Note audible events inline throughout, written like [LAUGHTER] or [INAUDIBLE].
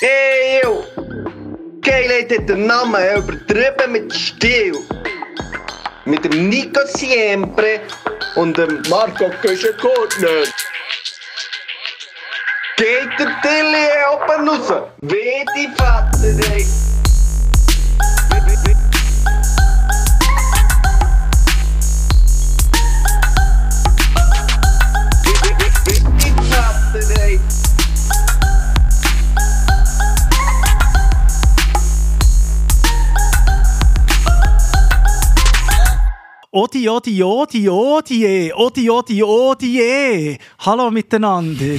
Eeuw! Geilheid hat den Namen übertrieben mit Stil. Mit dem Nico Siempre und dem Marco Köschen-Gurtner. Geht der Tilly oben raus? Wie die Vater, ey. Odi, odi, odi, odi, odi, odi, odi, Hallo miteinander.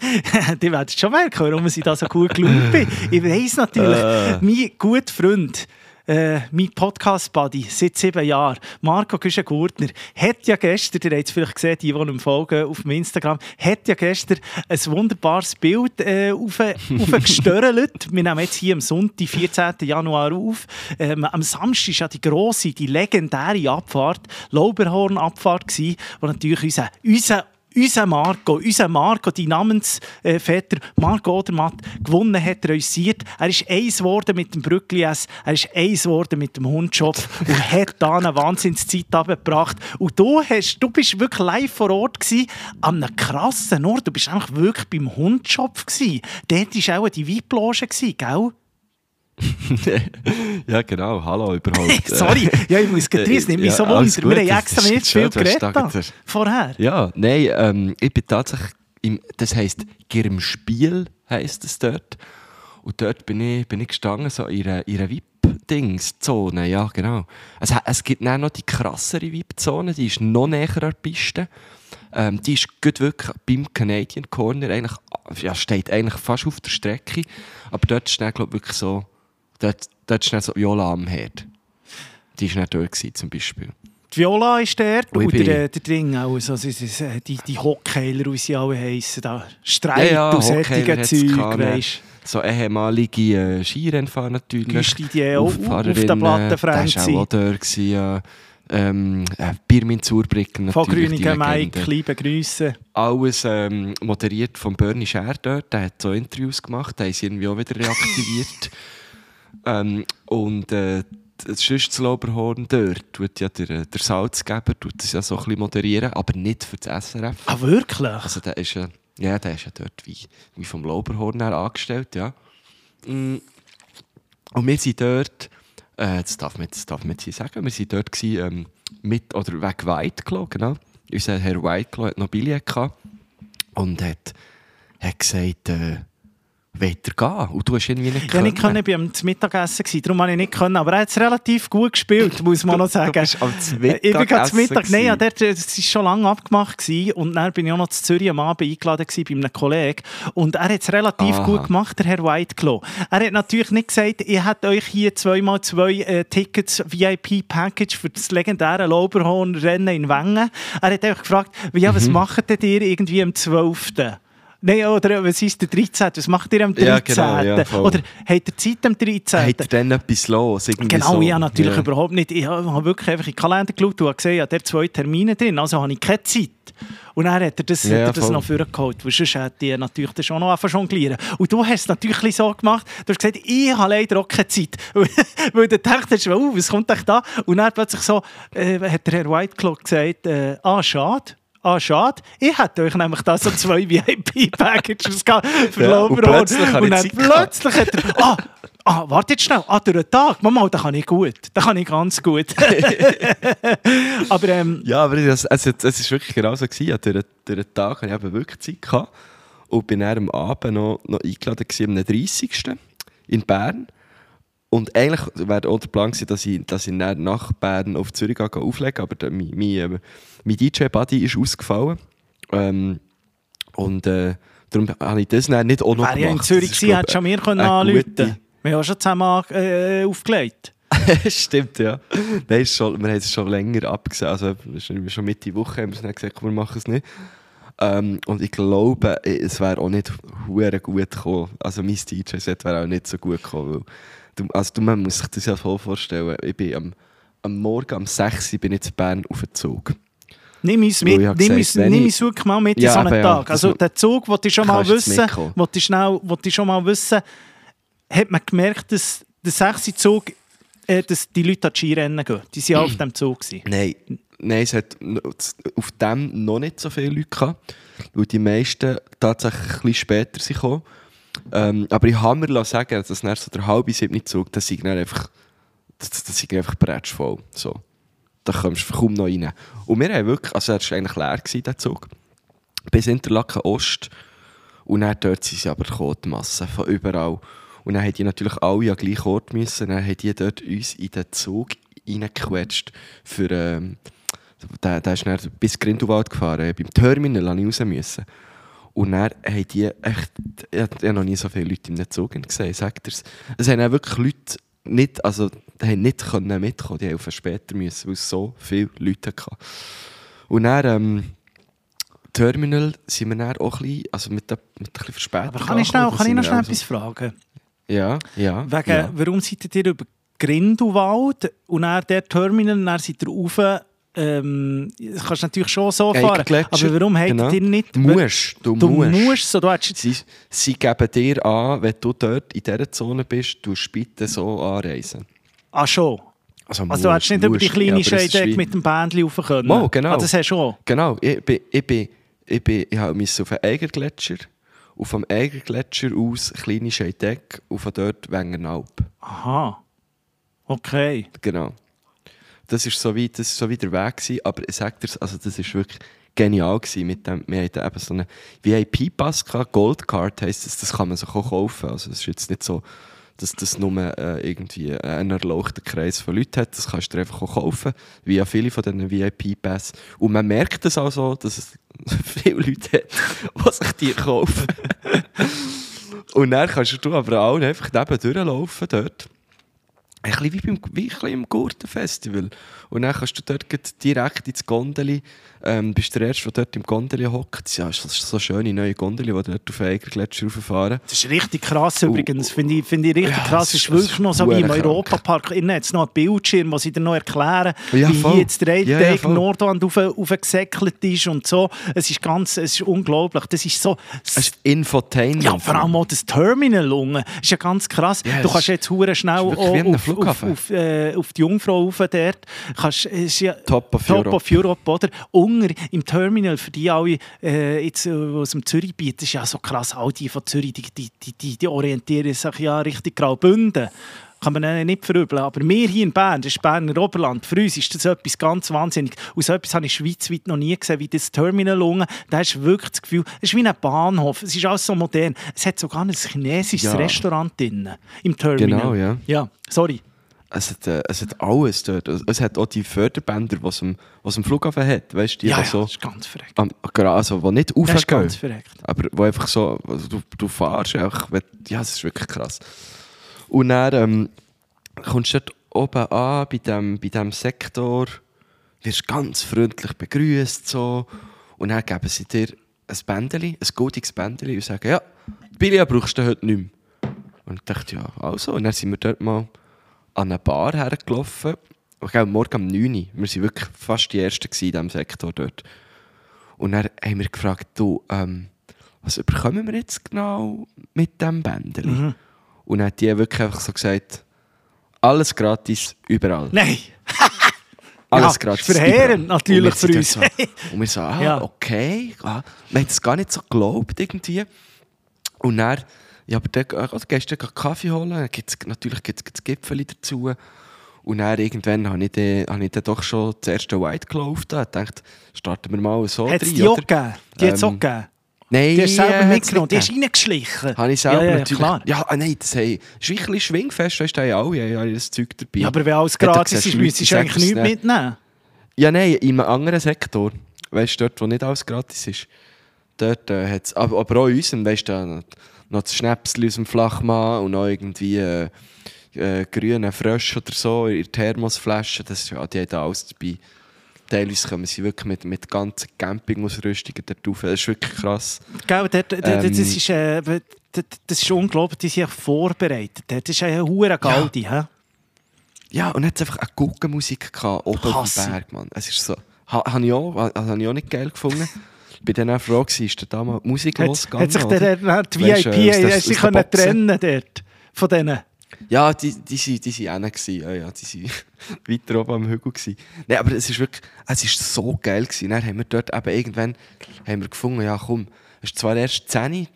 [LAUGHS] Die werden schon merken, warum ich da so gut gelaunt bin. Ich weiss natürlich, mein guter Freund, äh, mein Podcast-Buddy seit sieben Jahren, Marco Güschen-Gurtner, hat ja gestern, ihr habt es vielleicht gesehen, die, die ihm folgen auf dem Instagram, hat ja gestern ein wunderbares Bild äh, auf, [LAUGHS] aufgestörelt. Wir nehmen jetzt hier am Sonntag, 14. Januar auf. Ähm, am Samstag war ja die grosse, die legendäre Abfahrt, Lauberhorn-Abfahrt, wo natürlich unser, unser unser Marco, unser Marco, die Namensvetter Marco Odermatt, gewonnen hat, realisiert. Er ist eins geworden mit dem Brückli S, er ist eins geworden mit dem Hundschopf und [LAUGHS] hat da eine Wahnsinnszeit abgebracht. Und du, hast, du bist wirklich live vor Ort gewesen, an einem krassen Ort. Du bist eigentlich wirklich beim Hundschopf gewesen. Dort war auch die VIP-Loge, gell? [LAUGHS] ja, genau. Hallo überhaupt. [LAUGHS] Sorry, ja, ich muss getrieben, nicht mich so wunder. Wir haben extra nicht viel geredet gerade- vorher. Ja, nein, ähm, ich bin tatsächlich, im, das heisst Girmspiel heisst es dort. Und dort bin ich, bin ich gestanden, so in einer, in einer VIP-Dings-Zone, ja genau. Es, es gibt dann noch die krassere VIP-Zone, die ist noch näher an der Piste. Ähm, die ist gut wirklich beim Canadian Corner, eigentlich, ja, steht eigentlich fast auf der Strecke. Aber dort ist dann, glaube ich, wirklich so, dort, dort ist dann so Viola am Herd. Die war nicht dort gewesen, zum Beispiel. Die Viola ist dort Und der, der Ding auch. Also, die, die Hockkeiler, wie sie alle heissen. Da. Ja, Streit ja, und Hockeyler solche hat's Zeug, weisst So ehemalige äh, Skirennfahrer natürlich. Güsti, die auch auf der Auffahrerin, Platte äh, fremd Der war auch dort. Gewesen, ja. ähm, äh, Birmin Zurbrücken Von Legende. Mike, liebe Grüße. Alles ähm, moderiert von Bernie Scher dort. Der hat so Interviews gemacht, der ist irgendwie auch wieder reaktiviert. [LAUGHS] ähm, und äh, das Schüchtzelauberhorn dort tut ja der, der Salzgeber tut das ja so ein bisschen moderieren, aber nicht für das SRF. Ah, wirklich? Also der ist ja, ja, der ist ja dort wie, wie vom Lauberhorn her angestellt, ja. Mm. Und wir sind dort, äh, das, darf man, das darf man jetzt sagen, wir sind dort gewesen, ähm, mit, oder wegen Whiteclaw, genau. Unser Herr Whiteclaw hat noch Billett gehabt und hat, hat gesagt, äh, wollt ihr gehen? Und du hast irgendwie nicht Ja, nicht können, ich war am Mittagessen, darum konnte ich nicht können. Aber er hat es relativ gut gespielt, muss man noch sagen. Du bist am Ich bin zum Mittag, nein, ja, dort, es war schon lange abgemacht gewesen, und dann bin ich auch noch zu Zürich am Abend eingeladen gewesen, bei einem Kollegen und er hat es relativ Aha. gut gemacht, der Herr Whiteclaw. Er hat natürlich nicht gesagt, ihr hättet euch hier zweimal zwei äh, Tickets VIP-Package für das legendäre Lauberhorn-Rennen in Wengen. Er hat einfach gefragt, ja, Mhm. was macht denn ihr irgendwie am 12.? Nein, oder was ist der 13.? Was macht ihr am 13.? Ja, genau, ja, oder habt ihr Zeit am 13.? Hat er dann etwas los? Genau, so. ich habe natürlich Ja. überhaupt nicht. Ich habe wirklich einfach in den Kalender geschaut und habe gesehen, ja, der zwei Termine drin, also habe ich keine Zeit. Und dann hat er das, Ja, hat er das voll. noch vorgeholt, weil sonst hätte ich natürlich das schon noch zu jonglieren. Und du hast es natürlich so gemacht, du hast gesagt, ich habe leider auch keine Zeit. [LAUGHS] weil du dachtest, oh, was kommt echt da? Und dann plötzlich so, äh, hat der Herr Whiteclaw gesagt, äh, ah, schade. Ah, schade. Ich hätte euch nämlich da so zwei [LAUGHS] VIP-Packages gehabt für Ja, und plötzlich Und dann plötzlich hat er, ah, ah, warte jetzt schnell, ah, durch den Tag, Mama, da kann ich gut, da kann ich ganz gut. [LAUGHS] Aber ähm, Ja, aber es, es ist wirklich genau so. Gewesen. Ja, durch, durch den Tag hatte ich eben wirklich Zeit. Gehabt. Und bin dann am Abend noch, noch eingeladen gewesen, am 30. in Bern. Und eigentlich wäre auch der Plan gewesen, dass ich, dass ich nach Bern auf Zürich gehe, auflegen Aber mein, mein, äh, mein DJ-Buddy ist ausgefallen. Ähm, und äh, darum habe ich das nicht auch noch wäre ja in gemacht. Zürich gewesen, glaub hätte schon mir können anrufen gute- Wir haben schon zusammen äh, aufgelegt. [LAUGHS] Stimmt, ja. Nein, schon, wir haben es schon länger abgesehen. Also schon schon Mitte Woche haben wir es dann gesagt, komm, wir machen es nicht. Ähm, und ich glaube, es wäre auch nicht hure gut gekommen. Also mein DJ-Set wäre auch nicht so gut gekommen. Weil du, also du, man muss sich das ja voll vorstellen. Ich bin am, am Morgen um 6 Uhr bin ich zu Bern auf den Zug. Nimm uns Weil mit, nimm wenn nimm uns wirklich mal mit in Ja, so einen ja, Tag. das Also der Zug, wollte ich schon mal wissen, wollte ich, schnell, wollte ich schon mal wissen, hat man gemerkt, dass der 6. Zug, äh, dass die Leute an Skirennen gehen. Die waren auch auf [CLEARS THROAT] dem Zug. Gewesen. Nein, nein, es hat auf dem noch nicht so viele Leute gehabt, weil die meisten tatsächlich ein bisschen später sind gekommen. Ähm, aber ich habe mir sagen, dass dann so der halbe siebte Zug, das dann einfach, das, das einfach bretschvoll. So. Da kommst du kaum noch rein. Und wir haben wirklich, also er war eigentlich leer, gewesen, der Zug, bis Interlaken Ost. Und dann dort sind sie aber gekommen, die Masse von überall. Und dann haben die natürlich alle an den gleichen Ort müssen. Dann haben die dort uns in den Zug reingequetscht. Für, ähm, der, der ist dann bis Grindelwald gefahren. Beim Terminal musste ich raus. Müssen. Und dann haben die echt... Ich habe noch nie so viele Leute in einem Zug gesehen, sagt er's. Es haben auch wirklich Leute nicht, also, die haben nicht können mitkommen. Die haben später müssen, weil es so viele Leute hatten. Und dann... Ähm, Terminal sind wir dann auch ein bisschen, also mit, der, mit ein bisschen Verspätung Aber kann ich, schnell, kann ich noch schnell wir etwas fragen? also- Ja, ja. Wegen, ja. Warum seid ihr über Grindelwald und dann der Terminal, dann seid ihr rauf, ähm, das kannst du natürlich schon so fahren, aber warum habt genau. ihr nicht... Du musst, du, Du musst. musst so, du hättest, Sie, sie geben dir an, wenn du dort in dieser Zone bist, du bitte so anreisen. ah schon. Also, Also du hättest nicht über die musst. kleine Ja, Scheidegg mit dem Bändchen rauf können? Mo, genau. Ah, das hast du schon. Genau, ich bin, ich bin, ich bin, ich habe müssen auf den Eigergletscher, auf dem Eigergletscher aus kleine Scheidegg, und von dort Wengernalp. Aha. Okay. Genau. Das ist so wie, das ist so wie der Weg gewesen, aber ich sag dir's, also das ist wirklich genial gewesen mit dem, wir hatten eben so einen VIP-Pass gehabt, Goldcard heisst das, das kann man sich auch kaufen, also es ist jetzt nicht so, dass das nur äh, irgendwie einen erlauchten Kreis von Leuten hat, das kannst du dir einfach auch kaufen, wie ja viele von diesen VIP-Pass und man merkt es auch so, dass es [LAUGHS] viele Leute hat, die sich die kaufen. [LAUGHS] und dann kannst du aber auch einfach neben durchlaufen dort ein bisschen wie, beim, wie ein bisschen im Gurtenfestival. Und dann kannst du dort direkt ins Gondeli, ähm, bist der Erste, der dort im Gondeli hockt. Ja, das ist so schöne neue Gondeli, die dort auf Eigergletscher rauffahren. Das ist richtig krass übrigens. Finde ich, finde ich richtig Ja, krass. Es ist- ist wirklich noch so wie im krank. Europapark. Innen hat es noch einen Bildschirm, wo sie dir noch erklären, Ja, wie hier jetzt der Ja, ja. Nordwand auf, aufgesäckelt ist und so. Es ist ganz, es ist unglaublich. Das ist so... Es ist Infotainment. Ja, vor allem auch das Terminal unten. ist ja ganz krass. Ja, du kannst jetzt hure schnell auf, auf, auf, äh, auf die Jungfrau rauf dort. Kannst, ist ja Top of Top Europe. of Europe, oder? Unter im Terminal, für die alle äh, jetzt, äh, aus dem Zürichgebiet, das ist ja so krass, all die von Zürich, die, die, die, die, orientieren sich ja richtig Graubünden. Kann man ihnen nicht verübeln. Aber wir hier in Bern, das ist Berner Oberland, für uns ist das etwas ganz wahnsinnig. Und so etwas habe ich schweizweit noch nie gesehen, wie das Terminal unten. Da hast du wirklich das Gefühl, es ist wie ein Bahnhof, es ist alles so modern. Es hat sogar ein chinesisches Ja. Restaurant drin, im Terminal. Genau, ja. Ja, sorry. Es hat, äh, es hat alles dort. Es hat auch die Förderbänder, die es am, was am Flughafen hat. Weißt du, die, ja, ja, so, das ist ganz verreckt. am, also, die nicht Das ist aufgehen. ganz verreckt. Aber wo einfach so, also du, du fahrst einfach, ja, das ist wirklich krass. Und dann ähm, kommst du dort oben an, bei dem, bei dem Sektor, wirst ganz freundlich begrüßt so, und dann geben sie dir ein Bändeli, ein goldiges Bändeli und sagen, ja, Billy brauchst du heute nicht mehr. Und ich dachte, ja, also. Und dann sind wir dort mal an eine Bar hergelaufen. Ich glaube, morgen um 9 Uhr. Wir waren wirklich fast die Ersten in diesem Sektor dort. Und dann haben wir gefragt, du, ähm, was bekommen wir jetzt genau mit diesem Bändeli? Mhm. Und dann hat die wirklich einfach so gesagt, alles gratis, überall. Nein! [LAUGHS] Alles Ja, gratis. verheerend, natürlich für uns. So, und wir so, ah, Ja. okay. Ah. Wir haben das gar nicht so geglaubt irgendwie. Und dann, ja, aber dann, also, gehst du dann Kaffee holen, dann gibt's, natürlich gibt es Gipfel dazu. Und dann irgendwann habe ich, dann, habe ich dann doch schon das erste White da. Ich dachte, starten wir mal so Hat es rein, die auch gegeben? Die hat es auch Ähm, gegeben? Nein, Die hast du selber äh, hat's mitgenommen, die nicht hast du reingeschlichen. Habe ich selber ja, ja, natürlich. Klar. Ja, ah, nein, das hey, ist ein bisschen schwingfest, weißt du, haben alle haben das Zeug dabei. Ja, aber wenn alles gratis gesagt, ist, müsstest du eigentlich nichts nicht. mitnehmen. Ja, nein, in einem anderen Sektor. Weißt du, dort, wo nicht alles gratis ist. Dort äh, hat es, aber, aber auch in unserem, weißt du, noch, das Schnäpschen aus dem Flachmann und noch irgendwie äh, äh, grüne Frösche oder so in der Thermosflasche. Das, ja, die haben da alles dabei. Teilweise kommen sie wirklich mit, mit ganzen Campingausrüstungen dort rauf. Das ist wirklich krass. Gell, dort, dort, Ähm, das, ist, äh, das, ist unglaublich, die sind vorbereitet. Das ist eine hohe Gaudi. hä? Ja, und es einfach eine Guggenmusik gehabt, oben auf dem Berg, Mann. Es ist so, ha, habe ich, auch- ha, habe ich auch nicht geil gefunden. [LAUGHS] Auch froh gewesen, ist da mal die Musik losgegangen? hat sich der, der, die VIP äh, der- sich der können trennen dort. von denen? Ja, die, die, sind, die auch nicht gewesen. Ja, ja, die sind [LAUGHS] weiter oben am Hügel gewesen. Nein, aber es ist wirklich, es ist so geil gewesen. Dann haben wir dort eben irgendwann, haben wir gefunden, ja komm, es ist zwar erst 10 Uhr,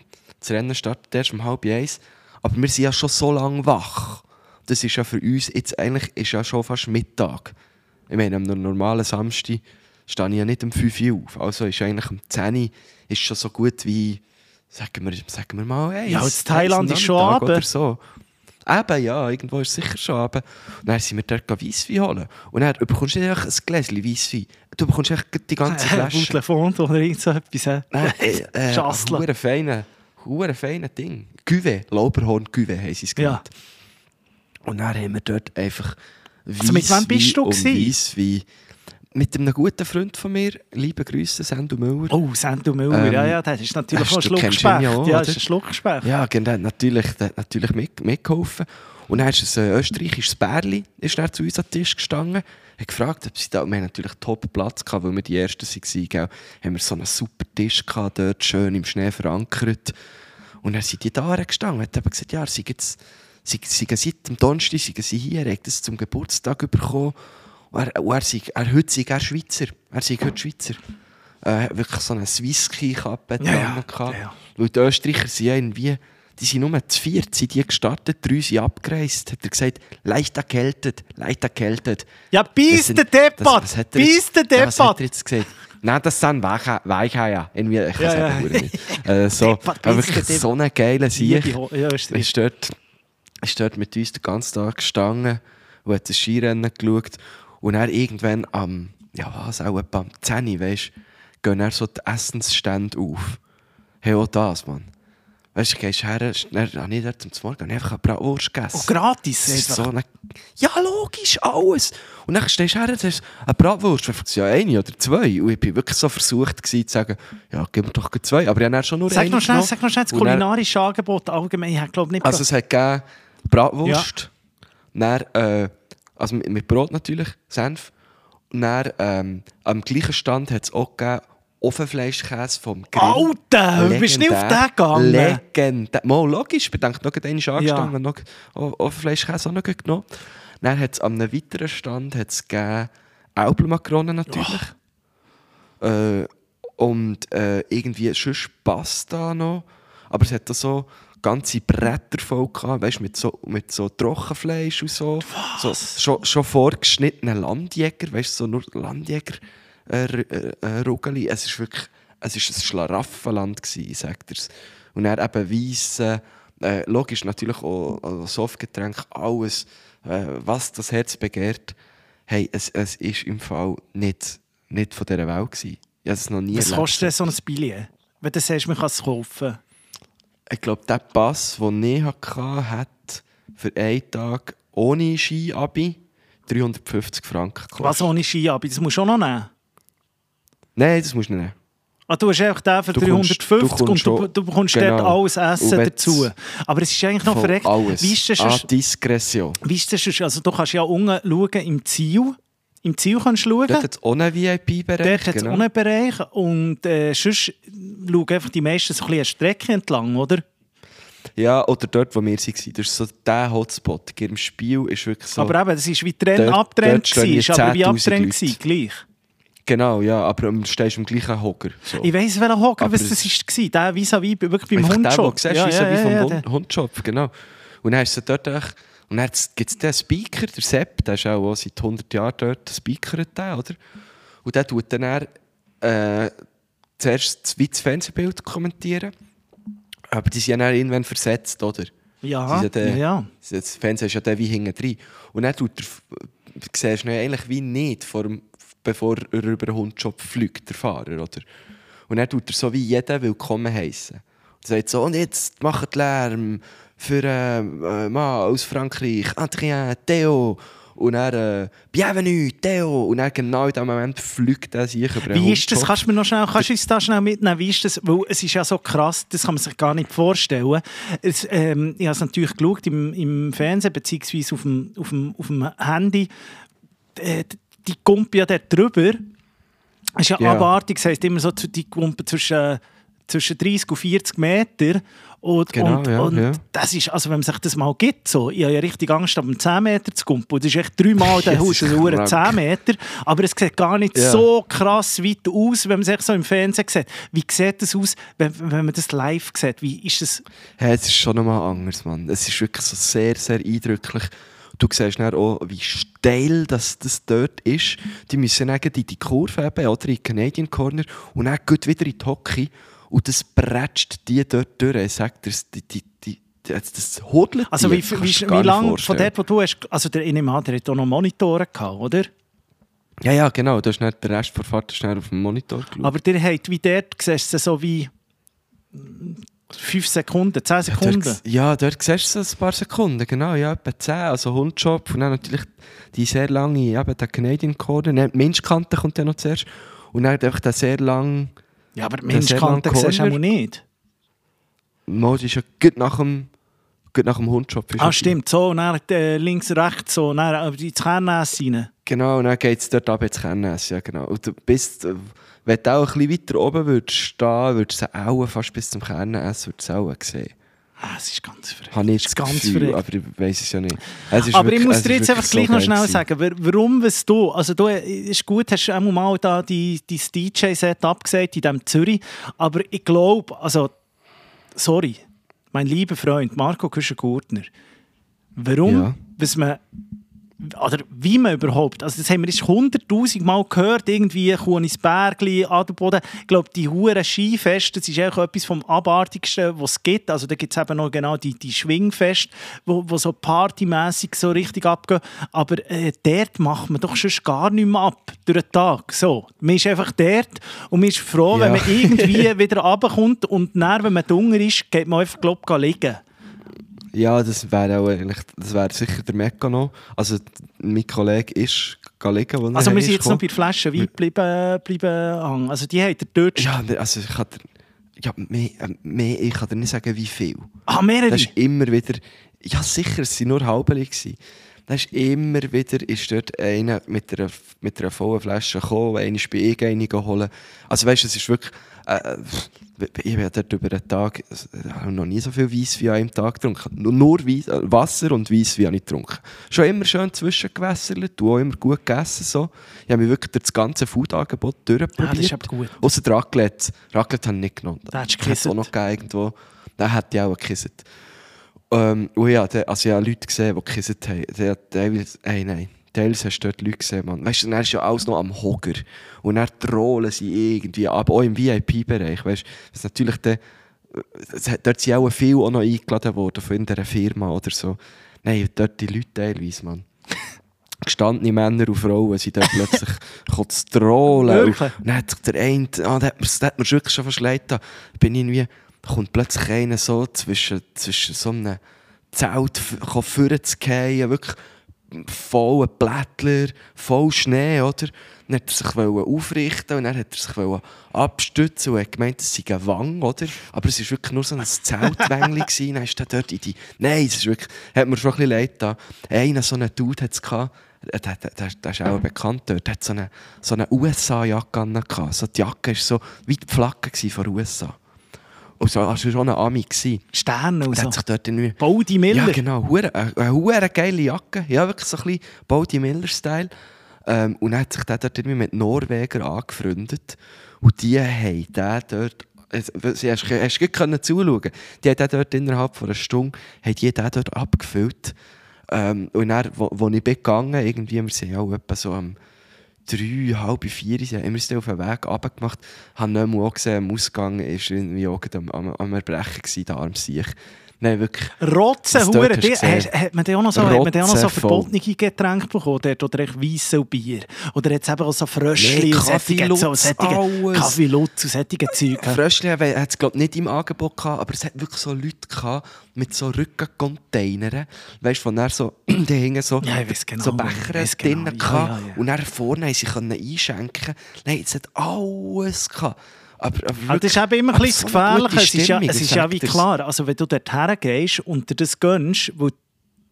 das Rennen startet erst um halb eins, aber wir sind ja schon so lange wach. Das ist ja für uns, jetzt eigentlich ist ja schon fast Mittag. Ich meine, am normalen Samstag stehe ich ja nicht um 5 Uhr auf. Also ist eigentlich um 10 Uhr ist schon so gut wie, sagen wir, sagen wir mal, eins, Ja, jetzt Thailand ist schon Abend. oder so. Eben, ja, irgendwo ist es sicher schon Abend. Und dann sind wir dort Weisswein holen. Und dann bekommst du nicht einfach ein Gläschen Weisswein. Du bekommst echt die ganze [LAUGHS] Flasche. Telefon oder irgend so etwas. Nein, äh, äh, [LAUGHS] Schassler. hure feine, hure feine Ding. Güve, Lauberhorn Güve haben sie es genannt. Und dann haben wir dort einfach Also mit wem bist du? Weisswein. Mit einem guten Freund von mir, liebe Grüße, Sandu Müller. Oh, Sandu Müller, Ähm, ja, ja, das ist natürlich auch ein Schluckspecht. ja Ja, das ist ein Schluckspecht. Ja, genau, der hat natürlich, der hat natürlich mit, mitgeholfen. Und dann ist ein äh, österreichisches Bärli ist dann zu uns an den Tisch gestanden, hat gefragt, ob sie da, wir haben natürlich top Platz gehabt, weil wir die Ersten waren, gell, haben wir so einen super Tisch gehabt, dort schön im Schnee verankert. Und dann sind die da gestanden, hat eben gesagt, ja, sie jetzt, sie, sie seit dem Donnerstag sie hier, er hat das zum Geburtstag bekommen. Und er, und er, sei, er, heute sei er Schweizer, er sei heute Schweizer. Äh, hat wirklich so eine Swisski-Kappe Ja, ja, ja, ja. Weil die Österreicher sind ja irgendwie, die sind nur zu viert, sind die gestartet, drei sind abgereist. Hat er gesagt, leicht erkältet, leicht erkältet. Ja, bis der Deppert, das- was hat er bis der Ja, Was hat Deppert. er jetzt gesagt? Nein, das sind Weiche- Weicheier. Irgendwie, ich kann Ja, es ja. [LAUGHS] Äh, so, Deppert, aber wirklich so einen geilen Sieg. Ja, ist dort, ist dort mit uns den ganzen Tag gestanden und hat das Skirennen geschaut. Und dann irgendwann am, ja was, auch etwa am 10 Uhr, weisst, gehen dann so die Essensstände auf. Hey, auch das, Mann. Weißt du, du gehst her, dann habe ich dort zum Morgen einfach eine Bratwurst gegessen. Oh, gratis. Das ist so eine... Ja, logisch, alles. Und dann stehst du her, das ist eine Bratwurst. Ich ja eine oder zwei. Und ich war wirklich so versucht gewesen, zu sagen, ja, gib mir doch zwei. Aber ich habe schon nur Sag eine noch schnell, sag noch schnell das Und kulinarische Angebot allgemein. Ich glaube nicht. Also es hat gegeben Bratwurst, dann, äh, also mit, Brot natürlich, Senf. Und dann, ähm, am gleichen Stand hat es auch gegeben Ofenfleischkäse vom Grill. Alter, bist du nicht auf den gegangen? Legendär. Mal logisch, bedenkt noch einmal angestanden, noch O- Ofenfleischkäse auch noch genommen. Dann hat es an einem weiteren Stand hat's gegeben natürlich. Äh, und äh, irgendwie sonst Pasta noch. Aber es hat da so ganze Bretter voll gehabt, weißt, mit so, mit so Trockenfleisch und so. so schon, schon vorgeschnittene Landjäger, weißt so nur Landjäger äh, äh, äh, Rugeli. Es ist wirklich es ist ein Schlaraffenland gsi, sagt er's. Und er eben Weisse, äh, logisch natürlich auch, auch Softgetränk, alles, äh, was das Herz begehrt. Hey, es, es ist im Fall nicht, nicht von dieser Welt gsi. Ich habe es noch nie Was erlebt. kostet so ein Billett? Wenn du sagst, man kann es kaufen. Ich glaube, der Pass, den ich hatte, hat für einen Tag ohne Ski-Abi 350 Franken gekostet. Was ohne Ski ab, das musst du auch noch nehmen. Nein, das musst du nicht nehmen. Ah, du hast einfach den für Du kommst- 350 du kommst und du, schon- du bekommst genau. dort alles Essen dazu. Aber es ist eigentlich noch verreckt. Alles. Wie ist das Diskretion. wie ist das? Also du kannst ja unten schauen im Ziel. Im Ziel kannst du schauen. Dort hat es einen VIP-Bereich. Dort hat es genau. einen Bereich. Und äh, sonst schauen einfach die meisten so ein bisschen eine Strecke entlang, oder? Ja, oder dort, wo wir waren. Das ist so der Hotspot. Im Spiel ist wirklich so... Aber eben, das ist wie Trenn Dort- abtrennt dort gewesen. Aber wie 10'000 abtrennt gewesen, gleich. Genau, ja, aber du stehst im gleichen Hocker. So. Ich weiss, welcher Hocker Aber was das war. Der vis-à-vis, wirklich beim Einfach der, Hundshop. den du siehst, wie so wie vom der- Hund, Hundshop, genau. Und dann ist es dort echt, und dann gibt es den Speaker, der Sepp, der ist auch seit 100 Jahren dort, speakert der, oder? Und der tut dann eher, äh, zuerst das, wie das Fernsehbild kommentieren, aber die sind ja dann irgendwann versetzt, oder? Ja, ja der- ja. Das Fernsehen ist ja der wie hinten drin. Und dann tut er, du siehst ihn eigentlich wie nicht, vor dem, bevor er über den Hundshop fliegt, der Fahrer, oder? Und dann tut er so wie jeden willkommen heißen. Und sagt so, und jetzt macht Lärm für äh, äh, Mann aus Frankreich, Adrien, Theo. Und dann, äh, Bienvenue, Theo. Und dann genau in dem Moment fliegt er sich über Wie ist das? Kannst du mir noch schnell, kannst du uns da schnell mitnehmen? Wie ist das? Weil es ist ja so krass, das kann man sich gar nicht vorstellen. Es, ähm, ich habe es natürlich geschaut im, im Fernsehen beziehungsweise auf dem, auf dem, auf dem Handy. Äh, die Kumpe ja dort drüber. ist ja, Ja. abartig. Das heisst immer so, die Kumpe zwischen zwischen 30 und 40 Meter. Und, Genau, und, ja, und ja. das ist, also wenn man sich das mal gibt, so, ich habe ja richtig Angst, ab dem 10 Meter zu kumpen. Und Das ist echt dreimal der Das Haus, nur krank. 10 Meter. Aber es sieht gar nicht Ja. so krass weit aus, wenn man es so im Fernsehen sieht. Wie sieht das aus, wenn, wenn man das live sieht? Wie ist das? Hey, es ist schon nochmal anders, Mann. Es ist wirklich so sehr, sehr eindrücklich. Du siehst dann auch, wie steil das, das dort ist. Die müssen dann in die Kurve eben, oder in den Canadian Corner und dann geht wieder in die Hockey und das bretscht die dort durch. Ich sag dir, die, die, die, das, das hodelt Also wie, wie, wie, nicht lange von dort, wo du hast, also der Innemann, der hat auch noch Monitore gehabt, oder? Ja, ja, genau. Du hast dann den Rest der Fahrt schnell auf dem Monitor geschaut. Aber der hat wie dort, siehst du so wie 5 Sekunden, 10 Sekunden. Dort, ja, dort siehst du so ein paar Sekunden, genau, ja, etwa 10, also Hundjob und dann natürlich die sehr lange, eben der Canadian die Menschkante kommt dann noch zuerst und dann einfach der sehr lange, ja, aber die Menschkante siehst du auch nicht. Mode ist ja gut nach dem, gut nach dem ist Ah, ja- stimmt, so, dann äh, links, rechts, so, dann aber ins Kernnäs rein. Genau, und dann geht es dort ab ins Kernnäs, ja genau. Und du bist, äh, wenn du auch ein bisschen weiter oben würdest stehen, würdest du auch fast bis zum Kernnäs würdest du auch sehen. Ah, es ist ganz verrückt. Habe ich das ganz Gefühl, aber ich weiß es ja nicht. Es Aber ich wirklich- muss es dir jetzt einfach gleich so noch schnell sagen, wa- warum was du, also du ist gut, hast einmal mal da die, die DJ-Set abgesagt in diesem Zürich, aber ich glaube, also, sorry, mein lieber Freund Marco Küschen-Gurtner, warum, Ja. was man, oder wie man überhaupt, also das haben wir jetzt hunderttausend Mal gehört, irgendwie Kunisbergli, Adelboden, ich glaube, die huren Skifeste, das ist eigentlich etwas vom Abartigsten, was es gibt, also da gibt es eben noch genau die, die Schwingfeste, wo, wo so partymässig so richtig abgehen, aber äh, dort macht man doch schon gar nicht mehr ab, durch den Tag, so. Man ist einfach dort und man ist froh, wenn Ja. man irgendwie [LAUGHS] wieder runterkommt und dann, wenn man dunkel ist, geht man einfach, glaube ich, liegen. Ja, das wäre auch eigentlich, das wäre sicher der Mekano. Also mein Kollege ist gelegen, wo Also wir sind jetzt noch bei der Flasche Wein bleiben hängen. Also die hat er dort... Ja, also ich dir, ja, mehr, äh, mehr, ich kann dir nicht sagen, wie viel. Ah, mehrere? Das ist immer wieder, ja sicher, es waren nur halbe gewesen. Da ist immer wieder ist dort einer mit einer, mit einer vollen Flasche gekommen, einer ist bei ich eine geholt. Also weißt du, es ist wirklich, äh, ich habe dort über den Tag habe noch nie so viel Weisswein an einem Tag getrunken. Nur, Weiss, äh, Wasser und Weisswein habe ich getrunken. Schon immer schön zwischengewässert, du auch immer gut gegessen. So. Ich habe mich wirklich durch das ganze Foodangebot Ah, das ist durchprobiert. aber gut. Außer der Raclette. Raclette habe ich nicht genommen. Den hättest du auch noch gegeben irgendwo. Den hätte ich auch gekisset. Ähm, und ja, der, also ich habe Leute gesehen, die gekisset haben. Der, teilweise, ey, nein, teilweise hast du dort Leute gesehen, Mann. Weißt du, dann ist ja alles noch am Hogger. Und dann trollen sie irgendwie, aber auch im VIP-Bereich, weißt du. Das ist natürlich der, hat- dort sind auch viele auch noch eingeladen worden von irgendeiner Firma oder so. Nein, dort die Leute teilweise, Mann. [LAUGHS] Gestandene Männer und Frauen sind dort plötzlich [LAUGHS] zu trollen. Wirklich? Und dann hat sich der eine, ah, da hat mir wirklich schon fast leid getan. Bin ich irgendwie, kommt plötzlich einer so zwischen, zwischen so einem Zelt f- vorne zu fallen, wirklich voller Blättler, voll Schnee, oder? Dann hat er sich aufrichten und dann hat er sich abstützen und hat gemeint, es sei ein Wang, oder? Aber es war wirklich nur so ein Zeltwängli. [LAUGHS] Dann ist er dort in die... Nein, es ist wirklich... Hat mir schon ein bisschen leid getan. Einer, so einen Dude hat es gehabt, der, der, der, der ist auch bekannt dort, der hat so eine, so eine USA-Jacke an. So die Jacke war so wie die Flagge von den USA. Und so, also schon ein Ami gewesen. Sterne und Und so. hat sich dort irgendwie... Baudi Miller. Ja, genau. Hure- Eine, eine hure geile Jacke. Ja, wirklich so ein bisschen Body Miller-Style. Ähm, und dann hat sich der dort irgendwie mit Norwegern angefreundet. Und die haben den dort... Sie hast, hast du können zuschauen. Die haben den dort innerhalb von einer Stunde haben die dort abgefüllt. Ähm, und dann, wo, wo ich bin gegangen irgendwie, wir sind ja auch etwa so am drei, halb vier, sind immer auf den Weg runtergemacht, haben nicht mehr gesehen, am Ausgang ist irgendwie am, am, am Erbrechen der arm sich. Nein, wirklich. Rotzen, Hure. Hat, man dann auch noch so, hat man dann auch noch so verbotene Getränke bekommen? Dort, oder echt Weisse und Bier? Oder jetzt eben auch so Fröschli Nee, und Kaffee solche, so. Kaffee Lutz und solche Zeug. Fröschli hat es glaube nicht im Angebot gehabt, aber es hat wirklich so Leute gehabt mit so Rückencontainern, weißt du, von der so, [CLEARS THROAT] die hingen so, Ja, ich weiss genau, so ich Becher weiss genau, drinnen ja, gehabt ja, ja. und dann vorne sie können einschenken. Nein, es hat alles gehabt. Aber, aber Aber das ist eben immer ein bisschen gefährlich. Es ist ja, es ich ist ja wie klar, also wenn du dort hergehst und dir das gönnst, weil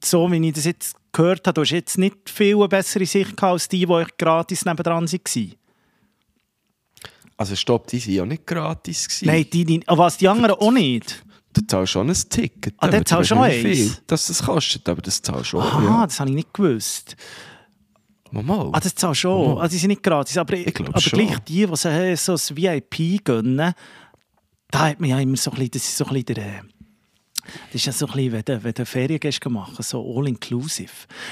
so wie ich das jetzt gehört habe, du hast jetzt nicht viel eine bessere Sicht gehabt als die, die euch gratis nebendran waren. Also stopp, die waren ja nicht gratis. Gewesen. Nein, die, die, aber was, die anderen auch nicht? Du zahlst schon ein Ticket. Ah, der du zahlst schon eins? dass das kostet, aber das zahlst schon. Aha, Ja. das habe ich nicht gewusst. Mal. Ah, das zahlst du schon. Oh. Ah, die sind nicht gratis. Aber, Ich aber schon. gleich die, die so, so ein VIP gönnen, da hat man ja immer so ein bisschen, das ist so ein bisschen der... Das ist ja so ein bisschen, wenn du, wenn du Ferien gehst machen, so all-inclusive.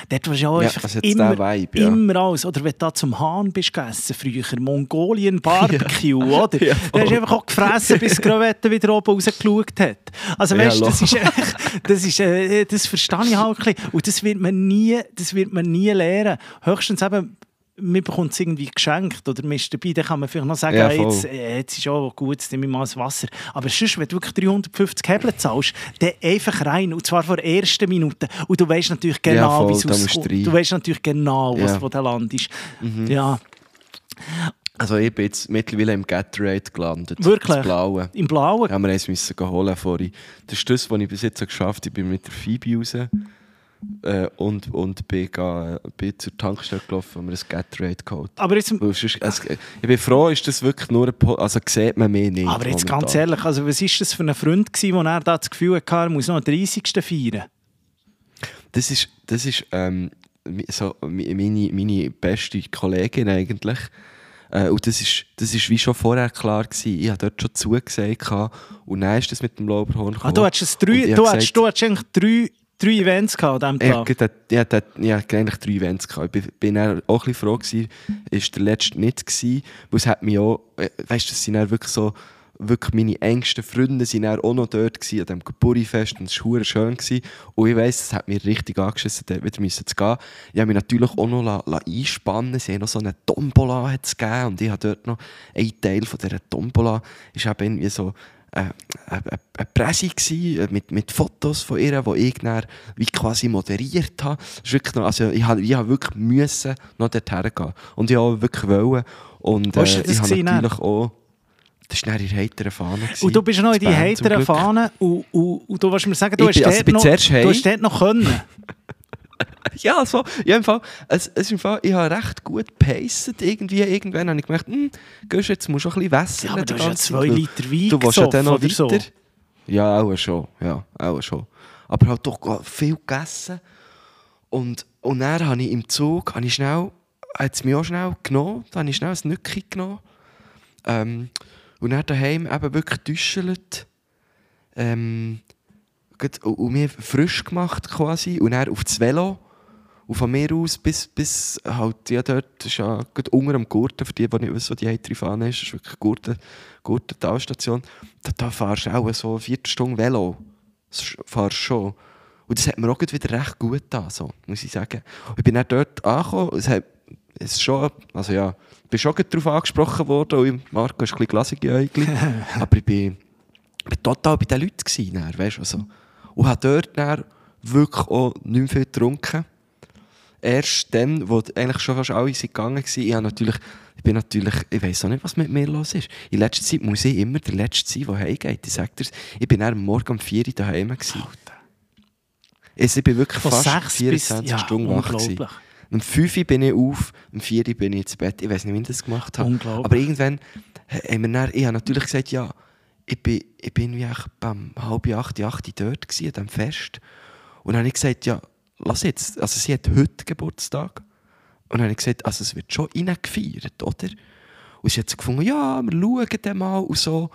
Dort warst du ja Ja, einfach immer, Vibe, ja. immer alles. Oder wenn du da zum Hahn bist gegessen, früher, Mongolien Barbecue, [LAUGHS] oder? Ja, da hast du einfach auch gefressen, bis die Gravette wieder oben rausgeschaut hat. Also Ja, weißt du, das ist echt, das, ist, äh, das verstehe ich halt ein bisschen. Und das wird man nie, das wird man nie lernen. Höchstens eben, man bekommt es irgendwie geschenkt oder man ist dabei, dann kann man vielleicht noch sagen, Ja, hey, jetzt, äh, jetzt ist auch gut, jetzt nehme ich mal das Wasser. Aber sonst, wenn du wirklich 350 Hebel zahlst, dann einfach rein, und zwar vor der ersten Minute. Und du weißt natürlich genau, voll, wie es musst du auskommt. rein. Du weißt natürlich genau, was Ja. wo der Land ist. Ja, Also ich bin jetzt mittlerweile im Gatorade gelandet. Wirklich? Das Blaue. im Blauen. haben wir eins müssen holen vorhin. Das ist das, was ich bis jetzt so geschafft habe. Ich bin mit der Phoebe raus äh, und, und bin, ga, bin zur Tankstelle gelaufen und mir ein Gatorade geholt. Aber jetzt, sonst- es, ich bin froh, ist das wirklich nur ein also sieht man mich nicht. aber jetzt momentan. ganz ehrlich, also was war das für ein Freund, gewesen, wo er da das Gefühl hatte, er muss noch den 30. feiern? Das ist, das ist ähm, so, meine, meine beste Kollegin eigentlich. Äh, und das ist, das ist wie schon vorher klar gewesen. Ich habe dort schon zugesagt und dann ist das mit dem Lauberhorn Ah, du hattest, drei, du, gesagt- du hattest eigentlich drei, drei Events an diesem Ich Tag. hatte, ich hatte, ich hatte eigentlich drei Events. Gehabt. Ich bin, auch ein bisschen froh, gewesen, ist der letzte nicht gewesen, weil es hat mich auch, äh, weißt du, das sind wirklich so, wirklich meine engsten Freunde sind dann auch noch dort gewesen, an diesem Geburtstagsfest und es war schön gewesen. und ich weiss, es hat mich richtig angeschissen, dort wieder müssen zu gehen. Ich habe mich natürlich auch noch la, la einspannen sie haben noch so eine Tombola gegeben und ich habe dort noch, ein Teil von dieser Tombola ist eben irgendwie so, eine, eine, eine Presse äh, mit, mit Fotos von ihr, die ich dann wie quasi moderiert habe. Wirklich noch, also ich habe ich habe wirklich müssen noch dorthin gehen. Und ich auch wirklich wollen. Und äh, das ich habe gewesen, natürlich auch... Das war dann in heiteren Fahne. gewesen, Und du bist noch in die heiteren. Fahnen und, und, und du willst mir sagen, du Ich hast bin- also dort noch, du hast dort noch können. [LAUGHS] [LAUGHS] Ja, so, ja, im Fall, es, es im Fall, ich habe recht gut gepaced. Irgendwie, irgendwann habe ich gemerkt, hm, gehst jetzt musst du auch ein bisschen wässern. Ja, aber du hast ja zwei Liter Wein Du willst ja dann noch weiter. Ja, auch schon. Ja, auch schon. Aber halt doch viel gegessen. Und, und dann habe ich im Zug, habe ich schnell, hat es mich auch schnell genommen, da habe ich schnell ein Nücki genommen. Ähm, und dann daheim eben wirklich getuschelt. Ähm, und, mir frisch gemacht quasi. Und dann auf das Velo. Und von mir aus bis, bis halt, ja, dort das ist ja gut unter dem Gurten, für die, die nicht wissen, wo die heitere Fahne ist, das ist wirklich Gurten, Gurten Talstation. Da, da fahrst du auch so eine Viertelstunde Velo. Das fahrst schon. Und das hat mir auch wieder recht gut getan, so, muss ich sagen. Und ich bin dann dort angekommen, es hat es schon, also ja, ich bin schon darauf angesprochen worden, und ich- Marco ist ein bisschen glasige [LAUGHS] aber ich bin, bin total bei den Leuten gewesen, dann, weißt du, also. Und habe dort dann wirklich auch nicht mehr viel getrunken. Erst dann, wo eigentlich schon fast alle sind gegangen waren, ich, natürlich, ich bin natürlich, ich weiss auch nicht, was mit mir los ist. In letzter Zeit muss ich immer der Letzte sein, der heimgeht. Ich sage dir's, ich bin am Morgen um 4 Uhr daheim. gewesen. Also, ich bin wirklich Von fast 6 bis 24 ja, Stunden wach. gewesen. Um 5 Uhr bin ich auf, um 4 Uhr bin ich ins Bett. Ich weiß nicht, wie ich das gemacht habe. Aber irgendwann haben wir dann, ich habe natürlich gesagt, ja, ich bin, ich bin wie beim halb acht, acht dort gewesen, an diesem Fest. Und dann habe ich gesagt, ja, lass jetzt, also sie hat heute Geburtstag. Und dann habe ich gesagt, also es wird schon reingefeiert, oder? Und sie hat gefunden, ja, wir schauen dann mal und so.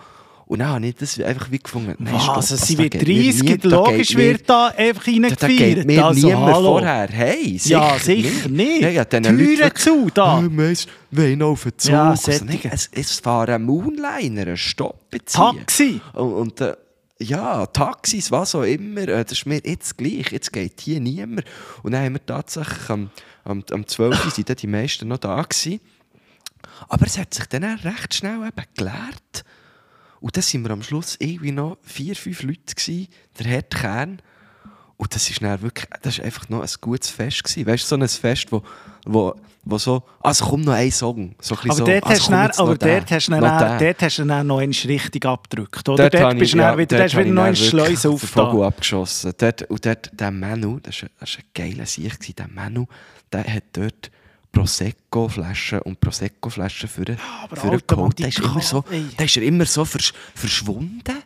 Und dann habe ich das einfach wie gefunden, nein, Was, stopp, also sie wird geht mir 30, nie- logisch wird da einfach da, da geht reingefeiert. mir Also, niemand hallo. vorher. Hey, sicher Ja, sicher nicht. Ja, ja, Türen wirklich, zu, da. «Oh, Meister, wollen auf den Zug. Ja, Also, nee, es, es fahren Moonliner, einen Stopp jetzt Taxi. Und, und äh, ja, Taxis, was auch immer, äh, das ist mir jetzt gleich. Jetzt geht hier niemand. Und dann haben wir tatsächlich am, am, am 12. Uhr sind die meisten noch da gewesen. Aber es hat sich dann auch recht schnell eben gelehrt. Und dann sind wir am Schluss irgendwie noch vier, fünf Leute gewesen, der harte Kern. Und das ist dann wirklich, das ist einfach noch ein gutes Fest gewesen. Weißt du, so ein Fest, wo, wo, wo so, also komm noch ein Song. So ein Aber so, dort also hast dann- aber dort hast dann- der. dort hast du dann noch einmal richtig abgedrückt, oder? Dort Dort, bist du dann ja, wieder, dort hast wieder noch dann eine wirklich Schleuse den Vogel abgeschossen. Dort, und dort, der Manu, das war, war ein geiler Sieg, der Manu, der hat dort Prosecco-Flaschen und Prosecco-Flaschen für, aber mal Da die ist er immer so, ist er immer so versch verschwunden.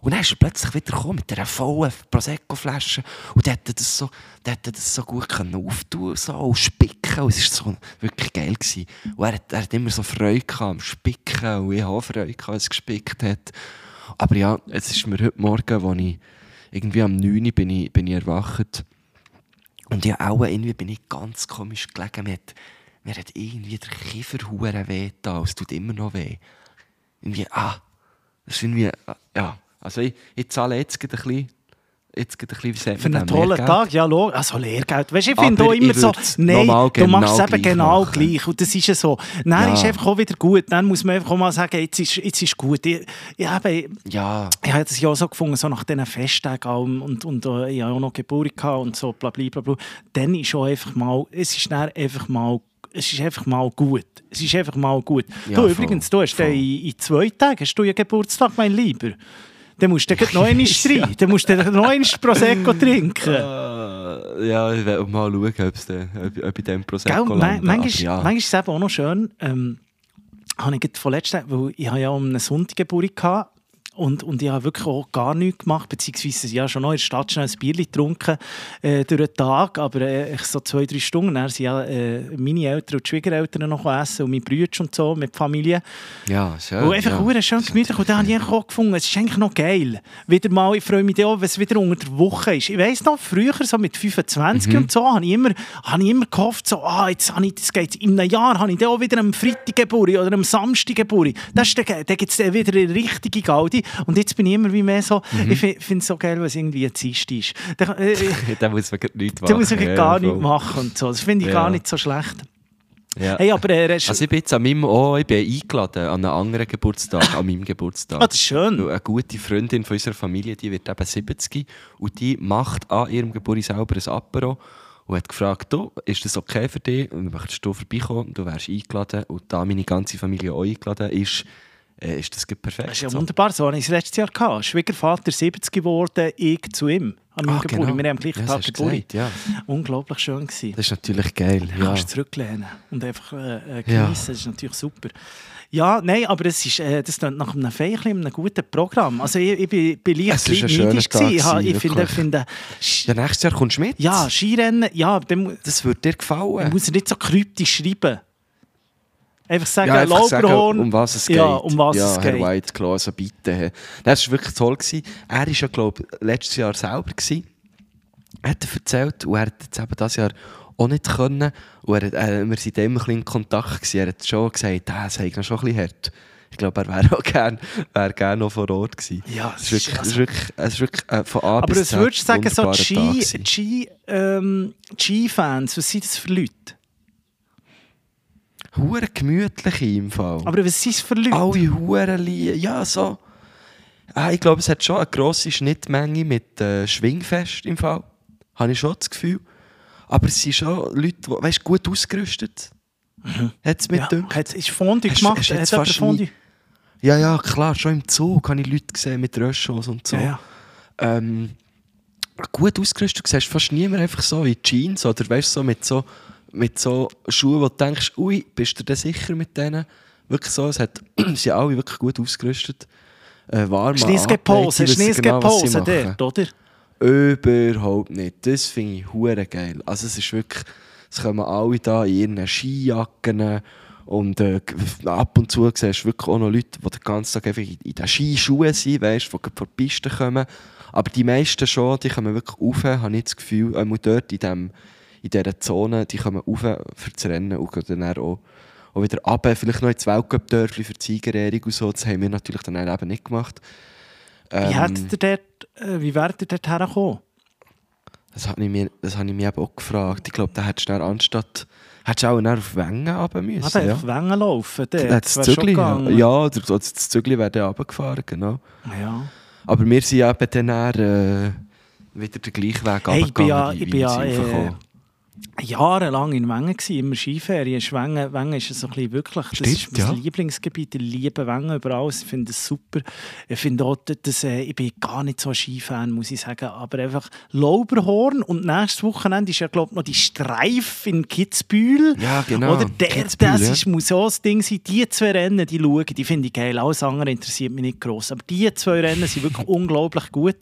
Und dann ist er plötzlich wieder gekommen mit dieser vollen Prosecco-Flasche. Und der hätte das so, der hätte das so gut können auftun so, und spicken. Und es war so wirklich geil. Gewesen. Und er hat, er hat immer so Freude am Spicken. Und ich habe auch Freude gehabt, als es gespickt hat. Aber ja, es ist mir heute Morgen, als ich irgendwie am 9 Uhr bin ich, bin ich erwacht. Und ja, auch irgendwie bin ich ganz komisch gelegen. Mir hat, mir hat irgendwie der Kiefer hure weh da. Es tut immer noch weh. Irgendwie, ah, das ist irgendwie, ah, ja. Also ich, ich zahle jetzt gerade ein bisschen, jetzt ein bisschen, wie sagt Für einen tollen Lehrgeld. Tag, ja, also Lehrgeld. Weißt ich finde auch immer so, nein, du machst es genau eben genau machen. gleich. Und das ist ja so. Dann Ja. ist einfach auch wieder gut. Dann muss man einfach auch mal sagen, jetzt ist, jetzt ist gut. Ich, ich, eben, Ja, ich habe das ja auch so gefunden, so nach diesen Festtagen auch und, und äh, ich hatte auch noch Geburt gehabt und so, bla bla bla. bla. Dann ist auch einfach mal, es ist dann einfach mal, es ist einfach mal gut. Es ist einfach mal gut. Ja, du übrigens, du hast voll. in, in zwei Tagen hast du ja Geburtstag, mein Lieber. Dann musst du dann noch einmal [LAUGHS] rein. Dann musst du dann noch einmal Prosecco trinken. äh, ja, ich werde mal schauen, ob's de, ob, ob ich dem Gell, Prosecco man, lande. manchmal, ja. manchmal ist es eben auch noch schön, ähm, habe ich gerade vorletzt, weil ich ja um eine Sonntag gehabt und, und ich habe wirklich auch gar nichts gemacht, beziehungsweise ja schon noch in der Stadt schnell ein Bier getrunken äh, durch den Tag, aber äh, so zwei, drei Stunden, dann sind ja äh, meine Eltern und Schwiegereltern noch essen und meine Brüder und so mit der Familie. Ja, schön. Und einfach ja. schön gemütlich. Und dann habe ich auch gefunden, es ist eigentlich noch geil. Wieder mal, ich freue mich auch, wenn es wieder unter der Woche ist. Ich weiss noch, früher, so mit 25 Mhm. und so, habe ich immer, habe ich immer gehofft, so, ah, jetzt habe ich, das geht, in einem Jahr habe ich dann auch wieder am Freitag Geburt oder am Samstag Geburt. Das ist dann, dann gibt es wieder eine richtige Gaudi. Und jetzt bin ich immer wie mehr so, Mhm. ich finde es so geil, wenn es irgendwie ein Dienst ist. Dann, äh, [LAUGHS] da muss man nichts da muss ich machen, gar ja, nichts machen und so. Das finde ich Ja. gar nicht so schlecht. Ja. Hey, aber äh, Also ich bin jetzt an meinem, oh, ich bin eingeladen an einem anderen Geburtstag, an meinem Geburtstag. [LAUGHS] ah, das ist schön. Eine gute Freundin von unserer Familie, die wird eben 70 und die macht an ihrem Geburtstag selber ein Apero und hat gefragt, du, ist das okay für dich? Und möchtest du vorbeikommen? Du wärst eingeladen und da meine ganze Familie auch eingeladen ist, äh, ist das perfekt. Das ist ja so. wunderbar, so hatte ich es letztes Jahr. Gehabt. Schwiegervater 70 geworden, ich zu ihm. An meinem Ah, Geburt. genau. Wir haben am gleichen Ja, das Tag du Geburt. ja. Unglaublich schön gewesen. Das ist natürlich geil. Du Ja. kannst dich zurücklehnen und einfach äh, äh, Ja. Das ist natürlich super. Ja, nein, aber es ist, äh, das klingt nach einem feierlichen, einem guten Programm. Also ich, ich bin, bin leicht Es ist ein neidisch Tag gewesen. Ich, ha- ich gewesen, finde, finde ja, nächstes Jahr kommst du mit. ja, Skirennen, ja, dann mu- Das würde dir gefallen. dann muss nicht so kryptisch schreiben. Einfach sagen, ja, einfach sagen, um was es geht. Ja, um was ja, es Herr geht. White, klar, also bitte. Das war wirklich toll. Gewesen. Er war ja, glaube ich, letztes Jahr selber. Gewesen. Er hat er erzählt und er hat jetzt eben dieses Jahr auch nicht können. Und er, äh, wir waren immer ein bisschen in Kontakt. Gewesen. Er hat schon gesagt, ah, es sei noch schon ein bisschen hart. Ich glaube, er wäre [LAUGHS] auch gerne wär gern noch vor Ort gewesen. Ja, es ist wirklich, es ist wirklich, ist wirklich äh, von A Aber was würdest du sagen, so gewesen. Ski- ähm, was sind das für Leute? Hure gemütlich im Fall. Aber was sind es für Leute? Alle Huren lieben. Ja, so. Ah, ich glaube, es hat schon eine grosse Schnittmenge mit äh, Schwingfest im Fall. Habe ich schon das Gefühl. Aber es sind schon Leute, die weißt, gut ausgerüstet. Hat es mit ja, gedacht? hat, ist Hast- gemacht? hast jemand fast Fondue? nie- Ja, ja, klar. Schon im Zug habe ich Leute gesehen mit Röschos und so. Ja, ja. Ähm, gut ausgerüstet. Du siehst fast niemand einfach so in Jeans oder weißt, so mit so mit so Schuhen, wo du denkst, ui, bist du denn sicher mit denen? Wirklich so, es hat, [CLEARS THROAT] sie sind alle wirklich gut ausgerüstet. Äh, warm sie Schneesgepose machen. dort, oder? Überhaupt nicht. Das finde ich hure geil. Also es ist wirklich, es kommen alle da in ihren Skijacken und äh, ab und zu siehst du wirklich auch noch Leute, die den ganzen Tag einfach in in den Skischuhen sind, weißt, die von der Piste kommen. Aber die meisten schon, die kommen wirklich rauf, habe ich das Gefühl, einmal dort in, dem, in dieser Zone, die kommen rauf für das Rennen und gehen dann auch, auch wieder runter. Vielleicht noch ins Weltcup-Dörfli für die Siegerehrung und so. Das haben wir natürlich dann eben nicht gemacht. Wie, Ähm, hättet ihr dort, äh, wie wärt ihr dort hergekommen? Das habe ich, mir- das ich mich eben auch gefragt. Ich glaube, da hättest du dann anstatt... Hättest du auch dann auf Wengen runter müssen. Ah, ja. auf Wengen laufen, dort. Das, das Zügli, ja, ja oder das Zügli wäre dann runtergefahren, genau. ja. Aber wir sind eben dann, äh, wieder den gleichen Weg Hey, ich bin ja- wie- ich wie bin ja, äh. Jahrelang in Wengen gewesen, immer Skiferien. Wengen, Wengen ist so ein bisschen wirklich, das Stimmt, ist mein ja. Lieblingsgebiet. Ich liebe Wengen über alles. Ich finde es super. Ich finde auch, dass, äh, ich bin gar nicht so ein Skifan, muss ich sagen, aber einfach Lauberhorn und nächstes Wochenende ist ja, glaube ich, noch die Streif in Kitzbühel. Ja, genau. Oder der, Kitzbühel, das ja. ist, muss auch das Ding sein. Die zwei Rennen, die schauen, die finde ich geil. Alles andere interessiert mich nicht gross. Aber die zwei Rennen sind wirklich [LAUGHS] unglaublich gut.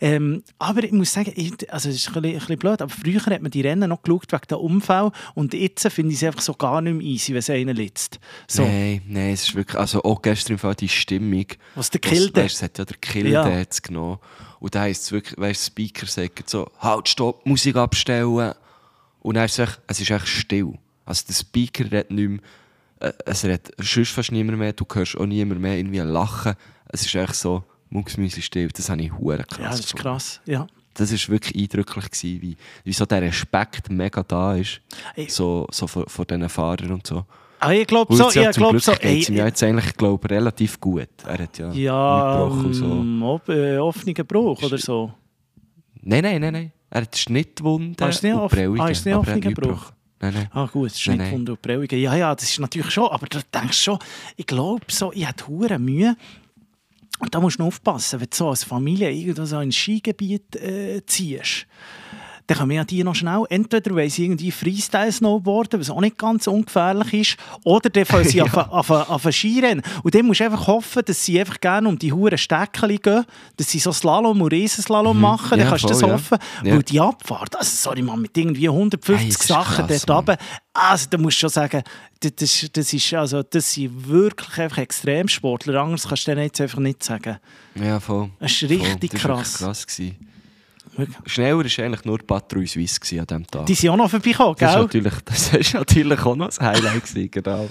Ähm, aber ich muss sagen, ich, also es ist ein bisschen, ein bisschen blöd, aber früher hat man die Rennen noch geschaut wegen der Unfall und jetzt finde ich es einfach so gar nicht mehr easy, wenn es einer litzt. So, Nein, nein, es ist wirklich, also auch gestern im Fall die Stimmung. was der Kilde. Weißt, es hat ja der Kilde Ja. hat's genommen. Und da heisst es wirklich, weißt, der Speaker sagt so, halt, stopp, Musik abstellen. Und dann ist es, echt, es ist echt still. Also der Speaker redet nicht mehr, äh, es redet sonst fast niemand mehr, du hörst auch niemand mehr irgendwie lachen. Es ist echt so, mucksmäuschen still. Das habe ich hure krass ja, das ist krass. Ja. Das war wirklich eindrücklich, gewesen, wie, wie so der Respekt mega da ist. Ey. So, so vor, vor diesen Fahrern und so. Aber ich glaube Und so, ja, ich glaube so, ey, ihm ja jetzt eigentlich, glaube relativ gut. Er hat ja, ja, und so. ähm, ob, äh, offener Bruch oder so. Nein, nein, nein, nein. Er hat Schnittwunden Ah, ist nicht und Prellungen. ah, ist nicht er nichts Bruch? Nein, nein. Ah gut, ist von der Prellungen. Ja, ja, das ist natürlich schon, aber du denkst schon, ich glaube so, ich habe hure Mühe. Und da musst du aufpassen, wenn du so als Familie irgendwo so in ein Skigebiet äh, ziehst. Dann können wir ja die noch schnell, entweder weil sie irgendwie Freestyle-Snowboarden, was auch nicht ganz ungefährlich ist, oder dann fangen sie [LAUGHS] auf, auf, auf ein Skirennen. Und dann musst du einfach hoffen, dass sie einfach gerne um die Huren Steckchen gehen, dass sie so Slalom und Riesenslalom machen, dann Mhm. Ja, kannst du das voll, ja. hoffen. Ja. Weil die Abfahrt, also sorry man, mit irgendwie 150 Hey, das Sachen krass, dort runter, also da musst du schon sagen, das, das, das, ist, also, das sind wirklich einfach Extremsportler, anders kannst du denen jetzt einfach nicht sagen. Ja, voll. Das ist Voll. richtig Das war krass. wirklich krass. Gewesen. Schneller war eigentlich nur Patrouille Suisse an diesem Tag. Die sind auch noch vorbeigekommen, Das ist, gell? natürlich, [LAUGHS] das ist natürlich auch noch das Highlight gewesen, genau.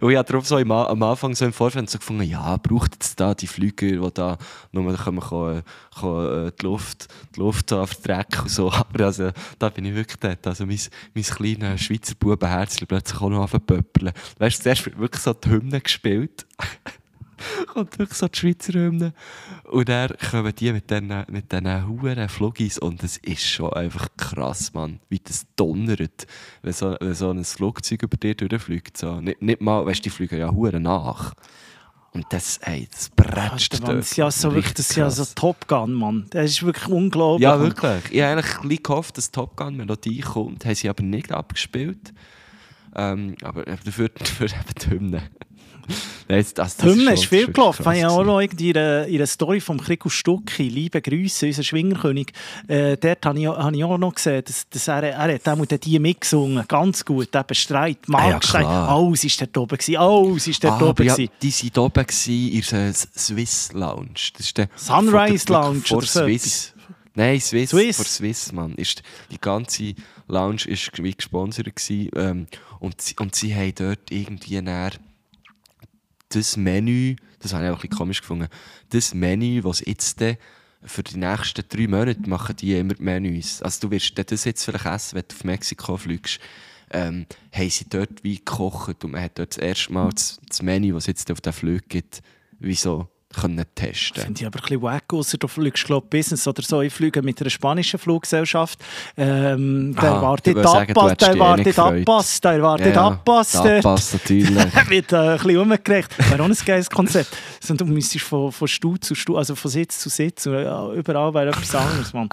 Und ich habe darauf so im, am Anfang so im Vorfeld so gefunden, ja, braucht jetzt da die Flüge, die da nur können, können, können, äh, die Luft, die Luft so verdrecken und so. [LAUGHS] Aber also, da bin ich wirklich dort. Also mein, mein kleines Schweizer Bubenherzchen plötzlich auch noch anfangen Weißt du, zuerst wird wirklich so die Hymne gespielt. [LAUGHS] [LAUGHS] kommt wirklich so die Schweizer Hymne. Und dann kommen die mit diesen mit huren Flugis und es ist schon einfach krass, Mann, wie das donnert, wenn so, wenn so ein Flugzeug über dir durchfliegt. So. Nicht, nicht mal, weißt du, die fliegen ja huren nach. Und das, ey, das bretscht Mann, das ist ja so, wirklich, das ist ja so Top Gun, Mann. Das ist wirklich unglaublich. Ja, wirklich. Ich habe eigentlich gehofft, dass Top Gun Melodie kommt. Haben sie aber nicht abgespielt. Ähm, aber dafür, [LAUGHS] dafür eben die Hymne. Nein, das, das, schon- ist viel gelaufen. Ich habe auch noch irgendwie in einer Story vom Krico Stucki, liebe Grüße, unser Schwingerkönig, äh, dort habe ich, habe ich auch noch gesehen, dass, dass er, er hat mit die mitgesungen, ganz gut, eben Streit, Ah ja, Marktstreit, alles ist dort oben gewesen, alles ist dort Ah, oben ja, gewesen. die waren oben gewesen in der Swiss Lounge. Das ist der Sunrise der- Lounge vor oder so Swiss. Nein, Swiss, Swiss. vor Swiss, Mann. Ist, die ganze Lounge ist wie gesponsert gewesen, ähm, und, sie, und sie haben dort irgendwie näher das Menü, das habe ich auch ein bisschen komisch gefunden, das Menü, was jetzt für die nächsten drei Monate machen die immer die Menüs. Also du wirst das jetzt vielleicht essen, wenn du auf Mexiko fliegst. Ähm, haben sie dort wie gekocht und man hat dort das erste Mal das, das Menü, das es jetzt auf den Flug gibt, wie so können testen. Finde ich aber ein bisschen wack, ausser du fliegst glaub, Business oder so. Ich fliege mit einer spanischen Fluggesellschaft. Ähm, erwartet sagen, du Abpass, eh erwartet nicht gefreut. Abpass, da erwartet Ja, Abpass. der. Abpass natürlich. wird äh, ein bisschen umgerecht. Wäre auch ein geiles Konzept. Du müsstest von, von Stuhl zu Stuhl, also von Sitz zu Sitz, ja, überall wäre etwas anderes, Mann.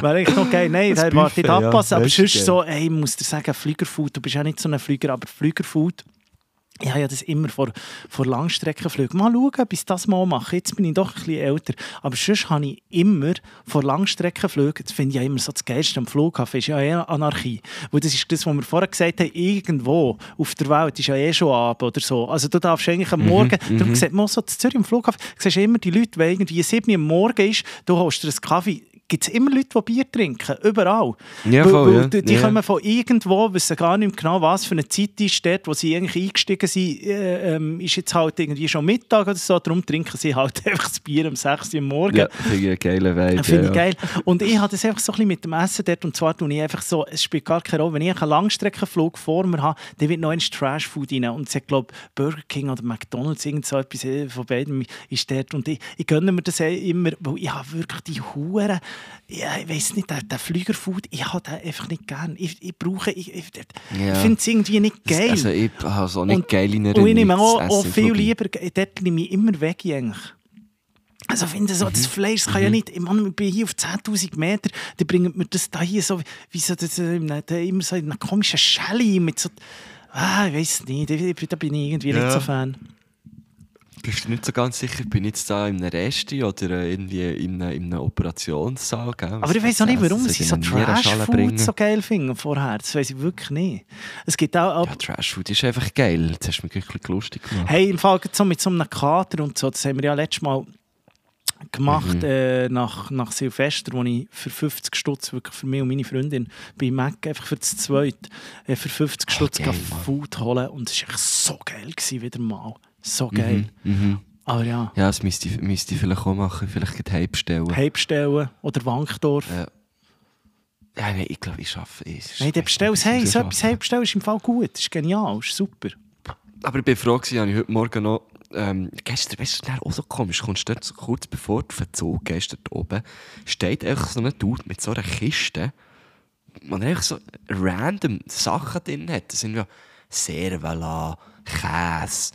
Wäre echt noch geil. Nein, da erwartet Buffet, ja, Abpass. aber sonst so, ey, ich muss dir sagen, Flügerfood, du bist ja nicht so ein Flüger, aber Flügerfood, ich habe ja das immer vor, vor Langstreckenflügen. Mal schauen, bis ich das mal mache. Jetzt bin ich doch ein bisschen älter. Aber sonst habe ich immer vor Langstreckenflügen, das finde ich ja immer so das Geilste am Flughafen, ist ja eh Anarchie. Weil das ist das, was wir vorher gesagt haben, irgendwo auf der Welt ist ja eh schon Abend oder so. Also du darfst eigentlich am Morgen, darum sieht man auch so zu Zürich am Flughafen, siehst immer die Leute, wenn irgendwie 7 Uhr am Morgen ist, du holst dir einen Kaffee, gibt es immer Leute, die Bier trinken, überall. Ja, Weil- voll, weil ja. Die, Ja. kommen von irgendwo, wissen gar nicht genau, was für eine Zeit ist dort, wo sie eigentlich eingestiegen sind, äh, ähm, ist jetzt halt irgendwie schon Mittag oder so, darum trinken sie halt [LAUGHS] einfach das Bier um 6 Uhr am Morgen. ja, finde ich geilen Vibe. Finde ja, ich geil. Und ich habe das einfach so ein bisschen mit dem Essen dort. Und zwar tue ich einfach so, es spielt gar keine Rolle, wenn ich einen Langstreckenflug vor mir habe, dann wird noch ein Trash-Food rein. Und es hat, glaube Burger King oder McDonalds, irgend so etwas äh, von beiden ist dort. Und ich, ich gönne mir das eh immer, weil ich habe wirklich die Huren, ja, ich weiß nicht, der, der Flügerfood, ich habe den einfach nicht gern. Ich, ich brauche, ich, ich, Ja. ich finde es irgendwie nicht geil. Also ich habe so nicht Und- geil in Und ich nehme auch, auch viel vorbei. lieber, dort nehme ich immer weg eigentlich. Also ich finde so, Mhm. das Fleisch das kann ja nicht, ich, meine, ich bin hier auf 10'000 Meter, die bringen mir das da hier so, wie so, das, äh, da immer so in einer komischen Schelle mit so, ah, ich weiß nicht, ich- ich- da bin ich irgendwie Ja. nicht so Fan. Bist du nicht so ganz sicher, bin ich jetzt da in einem Resti oder äh, irgendwie in einem, in einem Operationssaal? Gell? Aber ich weiß auch nicht, warum sie so Trash-Food so geil finden vorher, das weiß ich wirklich nicht. Es gibt auch, Ja, Trash-Food ist einfach geil. Jetzt hast du mich wirklich lustig gemacht. Hey, im Fall so mit so einem Kater und so, das haben wir ja letztes Mal gemacht Mhm. äh, nach, nach Silvester, wo ich für 50 Stutz wirklich für mich und meine Freundin bei Mac einfach für das Zweite äh, für 50 Stutz Mann. Food holen und es war echt so geil gewesen, wieder mal. So geil. Mhm. Aber ja, Ja, das müsste, ich- müsste ich vielleicht auch machen. Vielleicht gleich heimstellen. Heimstellen oder Wankdorf. Ja. Ja, nein, ich glaube, ich schaffe es. Nein, dann bestellst hey, so etwas heimstellen ist im Fall gut, ist genial, ist super. Aber ich bin froh, habe ich heute Morgen noch. Ähm, gestern, weißt du, auch so komisch. Kommst du dort kurz bevor du verzogen gehst, dort oben, steht einfach so ein Dude mit so einer Kiste, wo er einfach so random Sachen drin hat. Das sind ja Servala, Käse,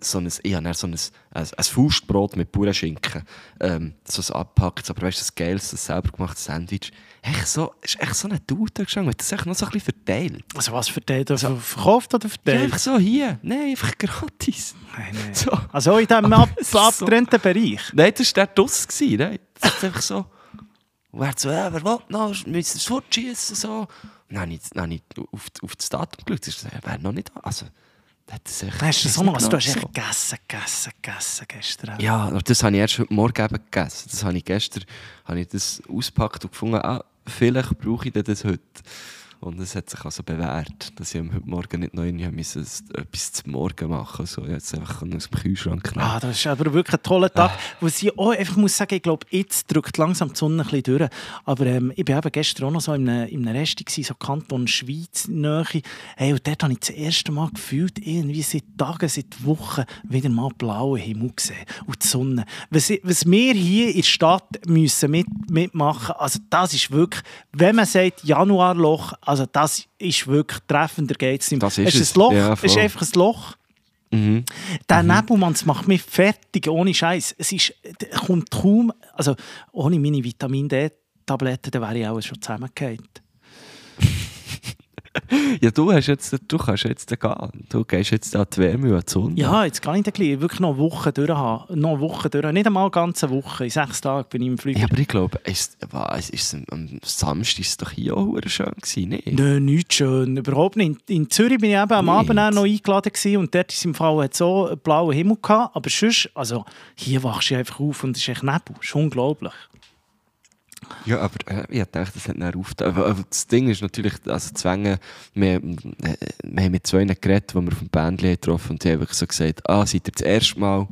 so ein, ich habe so ein, ein, ein Faustbrot mit puren Schinken. Ähm, so ein abgepackt, aber weißt du, das geiles, das selber gemachtes Sandwich. Echt so, ist echt so ein Dude da gestanden, das echt noch so ein bisschen verteilt. Also was verteilt, also verkauft oder Ja, verteilt? einfach so hier. Nein, einfach gratis. Nein, nein. So. Also in diesem [LAUGHS] ab, es ist so- abgetrennten Bereich. Nein, das war der Duss. Nein, das ist einfach so. Und er so, ja, wer will noch, wir müssen es fortschießen. So. Und dann habe ich, dann habe ich auf, auf das Datum geschaut. So, er wäre noch nicht da. Also, das echt. Hast du nicht noch, du hast echt gegessen, gegessen, gegessen gestern. Ja, aber das habe ich erst heute Morgen eben gegessen. Das habe ich gestern habe ich das ausgepackt und gefunden, ah, vielleicht brauche ich das heute. Und es hat sich also bewährt, dass ich heute Morgen nicht noch irgendwie müssen, etwas zum Morgen machen musste. So, ich jetzt einfach aus dem Kühlschrank nehmen. Ah, das ist aber wirklich ein toller Tag. Wo ich auch einfach muss sagen, ich glaube, jetzt drückt langsam die Sonne ein bisschen durch. Aber ähm, ich war eben gestern auch noch so in einem, in einem Rest, gewesen, so Kanton Schweiz Nähe. Hey, und dort habe ich das erste Mal gefühlt, irgendwie seit Tagen, seit Wochen, wieder mal blauen Himmel gesehen. Und die Sonne. Was, was wir hier in der Stadt müssen mit, mitmachen also das ist wirklich, wenn man sagt Januarloch, also das ist wirklich treffender geht es nicht. Das ist es es. ein Loch, Ja, es ist einfach ein Loch. Mhm. Der Nebelmann, das macht mich fertig, ohne Scheiß. Es ist, kommt kaum, also ohne meine Vitamin D-Tabletten, dann wäre ich auch schon zusammengefallen. [LAUGHS] Ja, du, hast jetzt, du kannst jetzt gehen. Du gehst jetzt an die Wärme und Sonne. Ja, jetzt kann ich dann gleich wirklich noch eine Woche durch haben. Noch eine Woche durch. Nicht einmal eine ganze Woche. In sechs Tagen bin ich im Flieger. Ja, aber ich glaube, ist, was, ist, es- am Samstag war es doch hier auch schön, gewesen, nicht? Nein, nicht schön. Überhaupt nicht. In, in Zürich bin ich eben am Nicht? Abend auch noch eingeladen gewesen und dort ist im Fall hat so einen blauen Himmel gehabt. Aber sonst, also hier wachst du einfach auf und es ist echt Nebel. Das ist unglaublich. Ja, aber äh, ich dachte, das hat nicht aufgetan. Aber, aber das Ding ist natürlich, also Zwänge, wir, äh, wir haben mit zwei geredet, die wir dem Bändchen getroffen und die haben wirklich so gesagt, ah, seid ihr das erste Mal,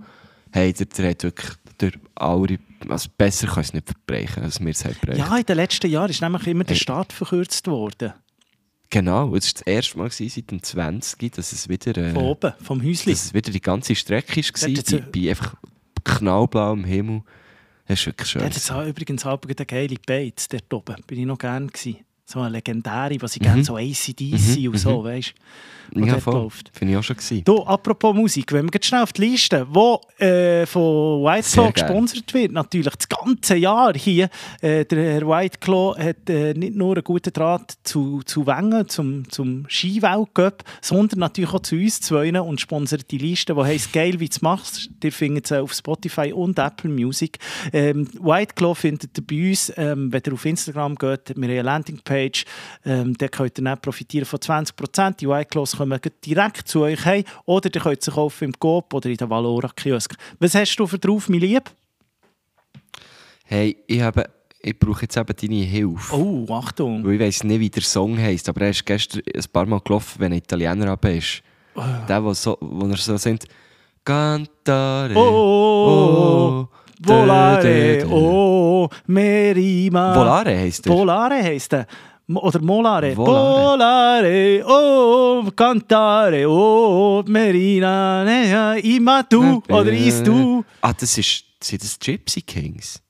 hey, ihr, ihr habt wirklich durch alle, also besser kann ich es nicht verbrechen, als wir es haben verbrechen. Ja, in den letzten Jahren ist nämlich immer der Hey. Verkürzt worden. Genau, es war das erste Mal gewesen, seit dem 20, dass es wieder... Äh, Von oben, vom Häuschen. dass es wieder die ganze Strecke war, bei, bei einfach knallblauem Himmel. Das ist wirklich schön. Der hat jetzt übrigens auch eine geile Bates dort oben. Bin ich noch gerne gewesen. So eine legendäre, was ich gerne so ACDC Mhm, und so, mhm. weißt du, ja, voll. läuft. Finde ich auch schon gewesen. Du, apropos Musik, wenn wir jetzt schnell auf die Liste, die äh, von White Claw gesponsert wird, natürlich das ganze Jahr hier. Äh, der Herr White Claw hat äh, nicht nur einen guten Draht zu, zu Wengen, zum, zum Skiweltcup, sondern natürlich auch zu uns zwei und sponsert die Liste, die heisst «Geil, wie du machst». Ihr findet sie auf Spotify und Apple Music. Ähm, White Claw findet ihr bei uns, ähm, wenn ihr auf Instagram geht, wir haben eine Landingpage, ähm, da könnt ihr dann profitieren von 20%. Die White Claws kommen direkt zu euch heim oder ihr könnt sie kaufen im Coop oder in der Valora Kiosk. Was hast du für drauf, mein Lieb? Hey, ich, habe, ich brauche jetzt eben deine Hilfe. Oh, Achtung. Weil ich weiss nicht, wie der Song heisst, aber er ist gestern ein paar Mal gelaufen, wenn ein Italiener ab ist. Der, wo, so, wo er so singt Cantare. Oh, Volare, dö, dö. oh, Merima. Volare heisst er. Volare heisst er. Oder Molare. Volare. Volare, oh, cantare, oh, Merina, ne, ima tu, oder is du. Ah, das ist, sind das Gypsy Kings?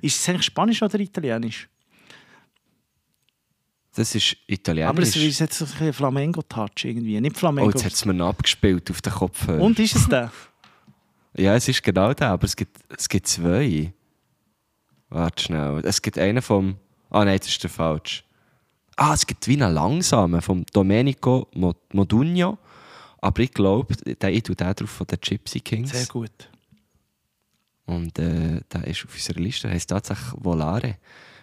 Ist es eigentlich Spanisch oder Italienisch? Das ist italienisch. Aber es ist jetzt so ein Flamengo-Touch irgendwie. Nicht oh, Flamengo. jetzt hat es mir abgespielt auf den Kopf. Und ist es der? [LAUGHS] Ja, es ist genau der, aber es gibt, es gibt zwei. Warte schnell. Es gibt einen vom. Ah nein, das ist der falsch. Ah, es gibt wie einen langsamen vom Domenico Mo- Modugno. Aber ich glaube, der, ich tue den drauf von den Gypsy Kings. Sehr gut. Und äh, der ist auf unserer Liste, der heisst tatsächlich Volare.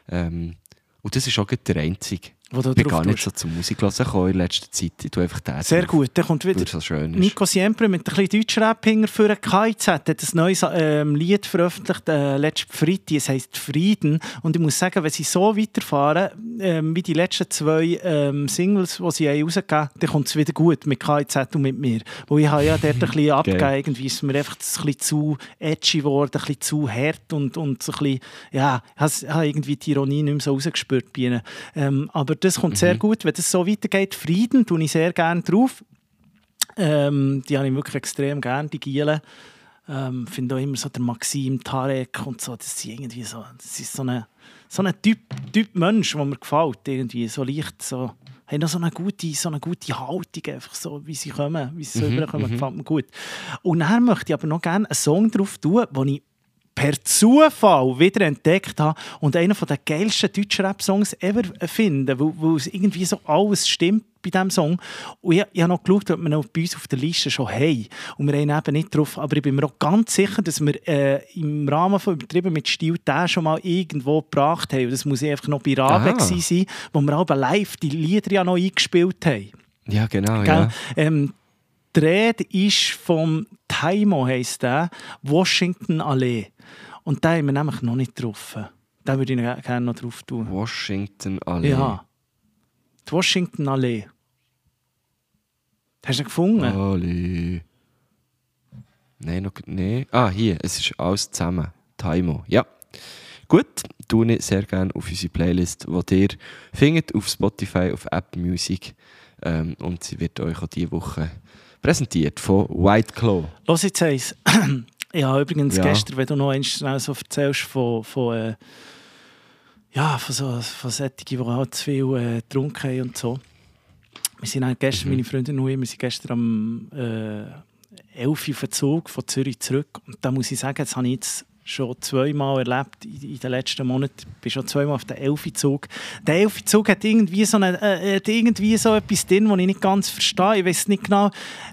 Ähm, und das ist auch der einzige. Wo du Ich bin gar nicht tust. so zur Musik hören gekommen in letzter Zeit. Ich tue einfach den Sehr gut. Dann kommt Weil wieder so schön ist. Nico Siempre mit ein bisschen Deutschrap für KIZ hat ein neues ähm, Lied veröffentlicht, äh, letzten Freitag. Es heisst Frieden. Und ich muss sagen, wenn sie so weiterfahren, ähm, wie die letzten zwei ähm, Singles, die sie rausgegeben haben, dann kommt es wieder gut mit KIZ und mit mir. Wo ich habe ja dort ein bisschen [LAUGHS] abgegeben, irgendwie ist mir einfach ein bisschen zu edgy geworden, ein bisschen zu hart und, und so ein bisschen, ja, ich habe irgendwie die Ironie nicht mehr so rausgespürt bei ihnen. Ähm, aber das kommt sehr gut, wenn das so weitergeht. Frieden tue ich sehr gerne drauf. Ähm, die habe ich wirklich extrem gerne, die Gielen. Ähm, finde auch immer so der Maxim Tarek und so, das sind irgendwie so, das ist so ein so Typ, typ Mensch, der mir gefällt, irgendwie so leicht, so, haben noch so eine gute, so eine gute Haltung, einfach so, wie sie kommen, wie sie so rüberkommen, gefällt mir gut. Und dann möchte ich aber noch gerne einen Song drauf tun, den ich per Zufall wieder entdeckt habe und einen der geilsten deutschen Rap-Songs ever finde, weil, weil es irgendwie so alles stimmt bei diesem Song. Und ich, ich habe noch geschaut, ob wir noch bei uns auf der Liste schon haben. Und wir haben eben nicht drauf, aber ich bin mir auch ganz sicher, dass wir äh, im Rahmen von «Übertrieben mit Stil» den schon mal irgendwo gebracht haben. Und das muss einfach noch bei Rabe gewesen sein, wo wir aber live die Lieder ja noch eingespielt haben. Ja, genau. Gell? Ja. Ähm, die Rede ist vom Taimo, heisst der, Washington Allee. Und da haben wir nämlich noch nicht getroffen. Da würde ich ge- gerne noch drauf tun. Washington Allee. Ja. Die Washington Allee. Hast du ihn gefunden? Allee. Nein, noch nee. Ah, hier, es ist alles zusammen. Taimo. Ja. Gut, tue ich sehr gerne auf unsere Playlist, die ihr findet auf Spotify, auf Apple Music. Ähm, und sie wird euch auch diese Woche präsentiert von White Claw. Los jetzt eins. [CLEARS THROAT] Ich habe übrigens Ja. gestern, wenn du noch eins schnell so erzählst von, von, äh, ja, von, so, von solchen, die halt zu viel äh, getrunken haben und so. Wir sind halt gestern, meine Freundin und ich, wir sind gestern am äh, 11 Uhr auf den Zug von Zürich zurück. Und da muss ich sagen, das habe ich jetzt schon zweimal erlebt in, den letzten Monaten. Ich bin schon zweimal auf den Elfi-Zug. Der Elfi-Zug hat irgendwie so, eine, äh, hat irgendwie so etwas drin, das ich nicht ganz verstehe. Ich weiß nicht genau.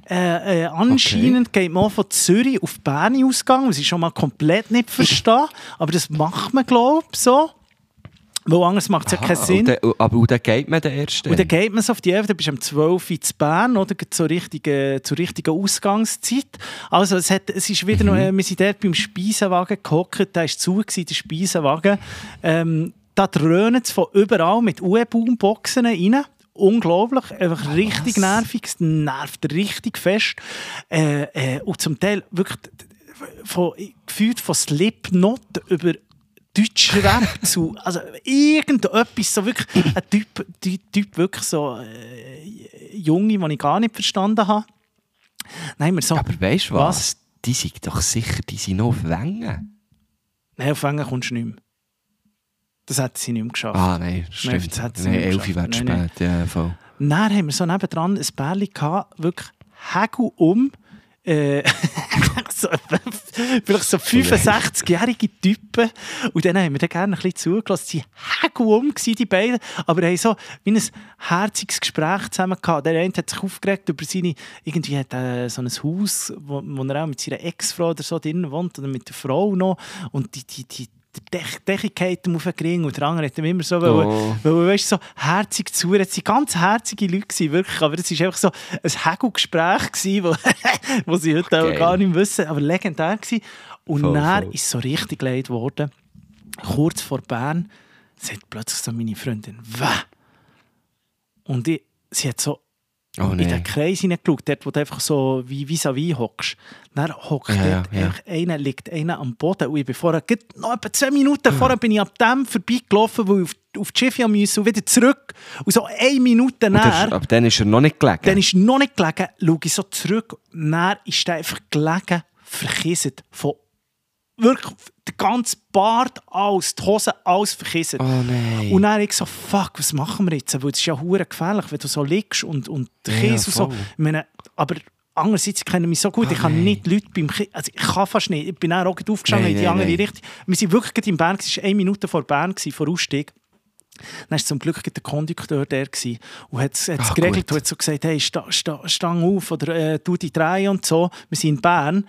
Äh, äh, anscheinend geht man von Zürich auf Bern ausgegangen, was ich schon mal komplett nicht verstehe. Aber das macht man, glaube ich, so. Weil anders macht es ja keinen Sinn. und dann- aber dann geht man den ersten. Und dann geht man so auf die 11, dann bist du um 12 Uhr zu Bern, oder? Zur richtigen, zur richtigen Ausgangszeit. Also es, hat, es ist wieder noch, äh, wir sind dort beim Speisenwagen gehockt, da war zu, gewesen, der Speisenwagen. Ähm, da dröhnt es von überall mit UE-Boomboxen rein. Unglaublich, einfach richtig nervig, es nervt richtig fest. Äh, äh, und zum Teil wirklich von, gefühlt von Slipknot über Deutschrap [LAUGHS] zu, also irgendetwas, so wirklich ein Typ, ty- typ wirklich so äh, Junge, den ich gar nicht verstanden habe. Haben wir so, aber weißt du Was? was? Die sind doch sicher, die sind noch auf Wengen. nein, auf Engen kommst du nicht mehr. Das hat sie nicht mehr geschafft. Ah, nein, stimmt. das hat sie nein, nicht elf geschafft. wird Nein, nein. spät. Ja, voll. Dann haben wir so nebendran ein Bärli gehabt, wirklich Hegel um. Äh, [LAUGHS] so, vielleicht so 65-jährige Typen. Und dann haben wir dann gerne ein bisschen zugelassen. Sie waren um, die beiden. Aber haben so wie ein herziges Gespräch zusammen gehabt. Der eine hat sich aufgeregt über seine, irgendwie hat er so ein Haus, wo, wo er auch mit seiner Ex-Frau oder so drin wohnt, oder mit der Frau noch. Und die, die, die, der ihm auf den Ring und der andere hat immer so, Oh. weil, weil weißt, so herzig zu, es waren ganz herzige Leute, gewesen, wirklich, aber es war einfach so ein Hegelgespräch, gewesen, wo, [LAUGHS] wo sie heute auch Geil. gar nicht wissen, aber legendär gewesen. Und Voll, dann voll. ist so richtig leid geworden. Kurz vor Bern sagt plötzlich so meine Freundin, «Wäh!» Und ich, sie hat so Oh, in nee. den Kreis hineingeschaut, dort, wo du einfach so wie vis-à-vis hockst. Dann hockt Ja, dort ja. einfach einer, liegt einer am Boden. Und ich bin vorher, noch etwa zwei Minuten vorher bin ich ab dem vorbeigelaufen, wo ich auf, auf die Schiffe musste und wieder zurück. Und so eine Minute näher, aber dann ist er noch nicht gelegen. dann ist noch nicht gelegen, schaue ich so zurück. Dann ist der einfach gelegen, verkissen. Von wirklich der ganze Bart, alles, die Hose, alles verkissen. oh nein. Und dann ich so, fuck, was machen wir jetzt? Weil es ist ja hure gefährlich, wenn du so liegst und, und der Ja, Käse und so. Ich meine, aber andererseits, ich kenne mich so gut, Ah, ich kann nein. nicht Leute beim Käse, also ich kann fast nicht. Ich bin dann auch gerade aufgestanden Nein, in die nein, andere nein. Richtung. Wir sind wirklich in Bern, es war eine Minute vor Bern, vor Ausstieg. Dann war zum Glück der Kondukteur der gewesen und hat es Ah, geregelt gut. und hat so gesagt, hey, sta, sta, stang auf oder äh, tu die drei und so. Wir sind in Bern.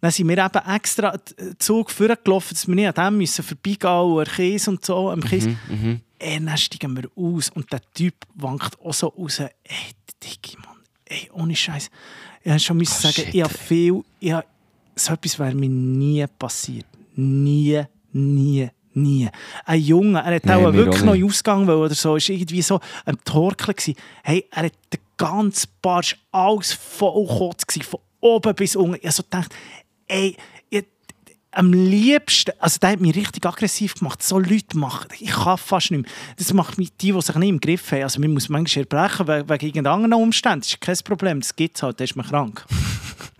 Dann sind wir eben extra den Zug vorgelaufen, dass wir nicht an dem müssen vorbeigehen Käse und so. Am Käse. Mhm. Ey, dann steigen wir aus und der Typ wankt auch so raus. Ey, Dicke Mann, ey, ohne Scheiß. Ich musste schon Oh, sagen, shit, ich habe viel, ich habe, so etwas wäre mir nie passiert. Nie, nie, nie. Ein Junge, er hat Nein, auch wirklich noch Ausgang wollen oder so, ist irgendwie so ein Torkel gewesen. Hey, er hat den ganzen Barsch alles voll Kotz gewesen, von oben bis unten. Ich habe so gedacht, ey, am liebsten, also der hat mich richtig aggressiv gemacht. So Leute machen, ich kann fast nicht mehr. Das macht mich die, die sich nicht im Griff haben. Also man muss manchmal erbrechen wegen, irgendeinen anderen Umständen. Das ist kein Problem, das gibt es halt, da ist man krank. [LAUGHS]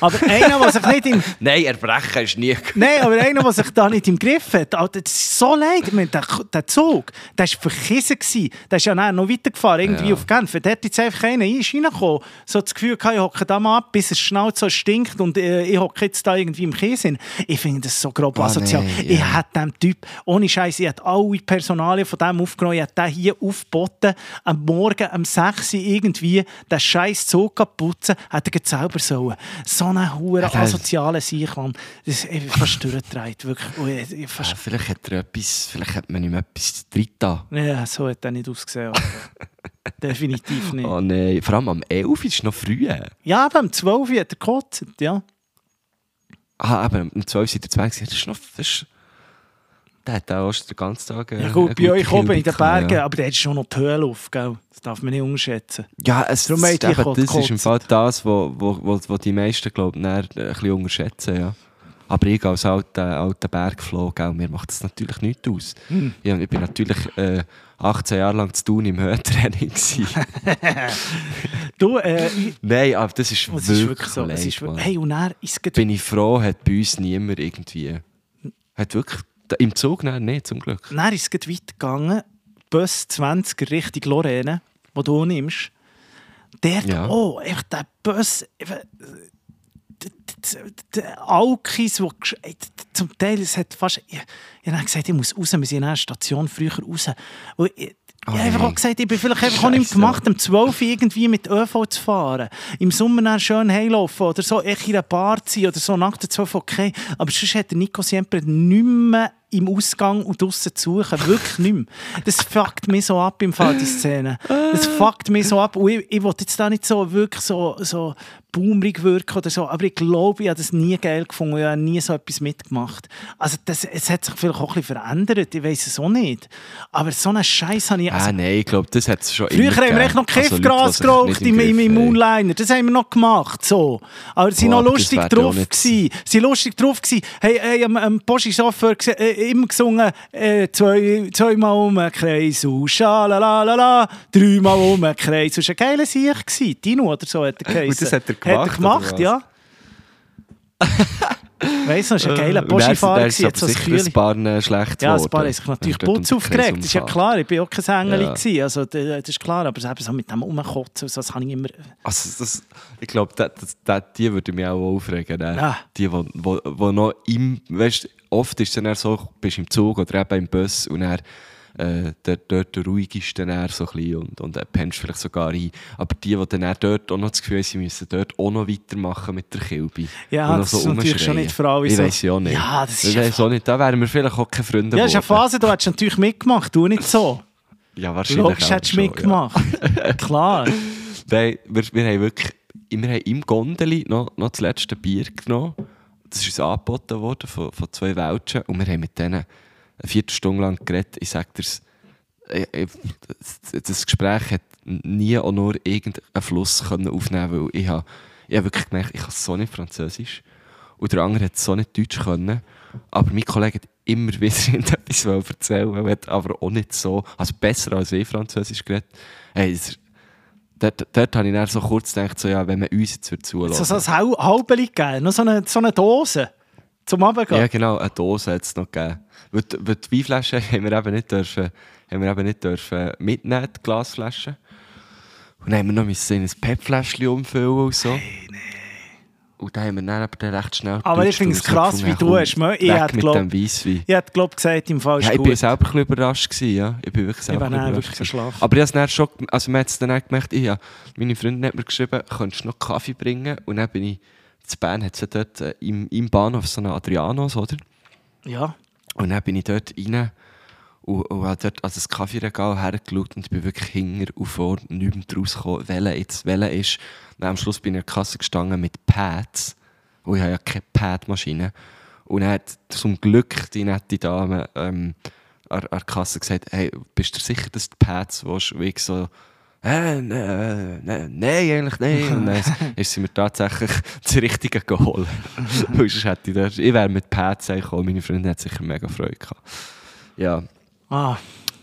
aber einer, der sich nicht im... [LAUGHS] Nein, erbrechen ist nie. Nein, aber einer, der sich da nicht im Griff hat, Alter, das ist so leid. Ich meine, der, der Zug, der war verkissen. Der ist ja dann noch weitergefahren, irgendwie Ja. auf Genf. Dort jetzt einfach einer ist reingekommen, so das Gefühl gehabt, ich hocke da mal ab, bis es schnauzt so stinkt und äh, ich hocke jetzt da irgendwie im Käse. Ich finde das so grob Oh, asozial. nein, Ich ja. hätte dem Typ, ohne Scheiß, ich hätte alle Personalien von dem aufgenommen, ich hätte den hier aufgeboten, am Morgen um 6 Uhr irgendwie den scheiß Zug putzen, hätte er selber sollen. So eine hure Ja, der- asoziale Sicht, Mann. Das ist fast durchgedreht, wirklich. Ich Ja, fast, vielleicht hat er etwas, vielleicht hat man ihm etwas drin da. ja, so hat er nicht ausgesehen. [LAUGHS] Definitiv nicht. Oh nein, vor allem am 11 ist es noch früh. Ja, aber um 12 Uhr hat er gekotzt, ja. Ah, aber um 12 sind er 20. Das ist noch... Das ist, der hat auch den ganzen Tag... äh, Ja gut, bei euch oben in den Bergen, Ja, aber der hat schon noch die Höhe auf, gell? Das darf man nicht unterschätzen. ja es, Darum das, hat die eben, das ist im. Fall das, wo, wo, wo, wo die meisten, glaube ich, dann ein bisschen unterschätzen, ja. Aber ich als alter, alter Bergfloh, gell, mir macht das natürlich nichts aus. Hm. Ich bin natürlich äh, 18 Jahre lang zu tun im Höhentraining gewesen. [LAUGHS] Du, äh, [LAUGHS] Nein, aber das ist es wirklich, ist wirklich so. Es leid, ist, wirklich- hey, und er ist bin ich froh, hat bei uns niemand irgendwie. Hat wirklich. Im Zug nein, nicht, zum Glück. Dann ist es gleich weitergegangen. Bus 20 Richtung Lorraine, wo du nimmst. Der, Ja. oh, einfach der Bus, einfach, Alkis, wo zum Teil, es hat fast, ich, ich habe gesagt, ich muss raus, wir sind in einer Station früher raus. Und ich, Oh ich habe einfach nein. auch gesagt, ich bin vielleicht einfach auch nicht gemacht, um 12 Uhr irgendwie mit ÖV zu fahren. Im Sommer dann schön heimlaufen oder so, echt in einer Bar sein oder so nach der 12 okay. Aber sonst hat der Nico Siempre nicht mehr im Ausgang und draussen zu suchen. Wirklich nicht mehr. Das fuckt mich so ab im Fall, die Szene. Das fuckt mich so ab. Und ich, ich will jetzt da nicht so wirklich so, so boomerig wirken oder so, aber ich glaube, ich habe das nie geil gefunden. Ich habe nie so etwas mitgemacht. Also das, es hat sich vielleicht auch ein bisschen verändert, ich weiß es auch nicht. Aber so einen Scheiß habe ich... ah, Also, nein, ich glaube, das hat es schon Früher haben wir echt noch. Also Kiffgras sich geraucht im, im, im. Moonliner. Das haben wir noch gemacht. So. Aber sie waren noch lustig drauf. Sie waren lustig drauf. Gewesen. Hey, hey, am Porsche-Chauffeur gese- äh, immer gesungen, äh, zwei, zweimal um den Kreis aus, schalalalala, dreimal um den Kreis. Das war ein geiler Sieg. Dino oder so hat er geheißen. [LAUGHS] das hat er Hat er gemacht, gemacht, ja. [LAUGHS] Weißt du, das war ein geiler so aber ein sicher ein paar äh, schlecht ja, ein paar haben sich natürlich putz aufgeregt, das ist ja klar. Ich war auch kein Engel. Ja. gewesen. Also, das ist klar, aber eben so mit dem Umkotzen, und so, das habe ich immer... Also das, ich glaube, die würde mich auch aufregen. Ne? Ja. Die, wo, wo, wo noch im, weißt, oft ist es dann so, du bist im Zug oder eben im Bus und dann äh, dort, dort ruhig ist dann eher so ein bisschen und, und dann pennst du vielleicht sogar ein. Aber die, die dann dort auch noch das Gefühl haben, sie müssen dort auch noch weitermachen mit der Kilbe. Ja, und das ist natürlich schon nicht alle Ich so. weiss ja auch nicht. Ja, das ist weiss auch nicht. Da wären wir vielleicht auch keine Freunde Ja, das ist eine. Phase, du hättest natürlich mitgemacht, du nicht so. Ja, wahrscheinlich Logisch auch hättest du schon, ja. mitgemacht. [LAUGHS] Klar. Nein, wir, wir haben wirklich wir haben im Gondeli noch, noch das letzte Bier genommen. Das ist uns angeboten worden von, von zwei Welschen und wir haben mit denen eine Viertelstunde lang geredet. Ich sage dir's, äh, äh, das- Gespräch hat nie auch nur irgendeinen Fluss können aufnehmen weil ich habe ich habe wirklich gemerkt, ich kann so nicht Französisch. Und der andere hat so nicht Deutsch können. Aber mein Kollege hat immer [LAUGHS] wieder etwas erzählen er hat aber auch nicht so, also besser als ich Französisch geredet. Hey, das, dort, dort habe ich dann so kurz gedacht, so, ja, wenn man uns jetzt zulassen So, so ein Halbeli gegeben, noch so eine, so eine Dose zum Abendgehen. Ja, genau, eine Dose hat es noch gegeben. Weil, die- weil die Weinflaschen [LAUGHS] haben wir eben nicht dürfen, haben wir eben nicht dürfen mitnehmen, die Glasflaschen. Und dann haben wir noch in ein PET-Fläschchen umfüllen und so. Und dann haben wir dann aber recht schnell Aber ich finde es krass, wie du hast. Ich hätte glaub-. Ich hätte, glaube gesagt, im Fall ist Ja, ich bin selber ein bisschen überrascht gewesen, ja. Ich bin wirklich selber bin bisschen wirklich überrascht. Aber ich habe es schon, also man hat es dann gemerkt, ich, ja, meine Freundin hat mir geschrieben, könntest du noch Kaffee bringen? Und dann bin ich, zu Bern hat es ja dort äh, im, im Bahnhof so einen Adrianos, oder? Ja. Und dann bin ich dort rein und, und habe dort an das Kaffeeregal hergeschaut und ich bin wirklich hinter und vor nichts rausgekommen, welcher jetzt welcher ist. Und am Schluss bin ich an der Kasse gestanden mit Pads. Und ich habe ja keine Pad-Maschine. Und dann hat zum Glück die nette Dame ähm, an, an der Kasse gesagt, hey, bist du sicher, dass du die Pads willst? Und ich so, äh, nein, nein, nein, eigentlich nicht. Und dann [LAUGHS] ist sie mir tatsächlich [LAUGHS] das Richtige geholt. [LAUGHS] Weil sonst hätte ich, ich wäre mit Pads gekommen, meine Freundin hat sicher mega Freude gehabt. Ja, Ah,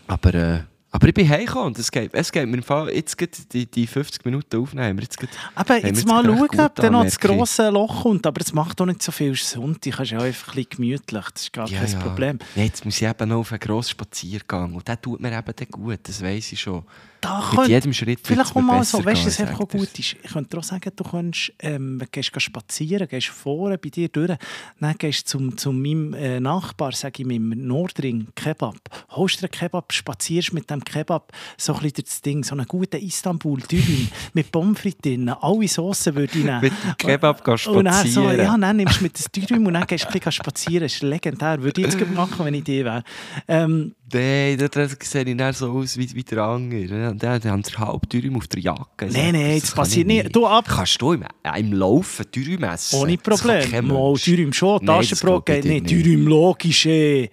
aber, äh, aber ich bin heimgekommen und es geht, es geht mir im Fall, jetzt geht die, die 50 Minuten aufnehmen. Jetzt geht, Aber jetzt jetzt mal schauen, ob dann noch das grosse Loch kommt. Aber es macht auch nicht so viel Sonntag. Es ist ja einfach ein bisschen gemütlich. Das ist gar kein Problem. Ja, jetzt muss ich eben noch auf einen grossen Spaziergang und der tut mir eben dann gut, das weiss ich schon. Da Mit könnt- jedem Schritt Vielleicht auch mal so, weißt du, was einfach auch gut ist. Ich könnte auch sagen, du könntest, ähm, gehst geh spazieren, gehst vorne bei dir durch, dann gehst du zum, zu meinem äh, Nachbar, sage ich meinem Nordring, Kebab, holst dir einen Kebab, spazierst mit dem Kebab so ein bisschen das Ding, so einen guten istanbul dürüm mit Pommes frites drin, alle Soßen würde ich nehmen. Mit dem Kebab gehen Und dann so, spazieren. ja, dann nimmst du mit das Dürüm und dann gehst du ein spazieren. Das ist legendär. Würde ich jetzt machen, wenn ich die wäre. Ähm, Nein, da, sehe ich dann so aus wie, wie der andere. Der, der hat halb Dürüm auf der Jacke. Nein, nein, das passiert ich nicht. Du, ab- Kannst du im, im Laufen Dürüm essen? Ohne Problem. Mal. Dürüm schon, Taschenbrot geht nicht. Dürüm logisch, eh.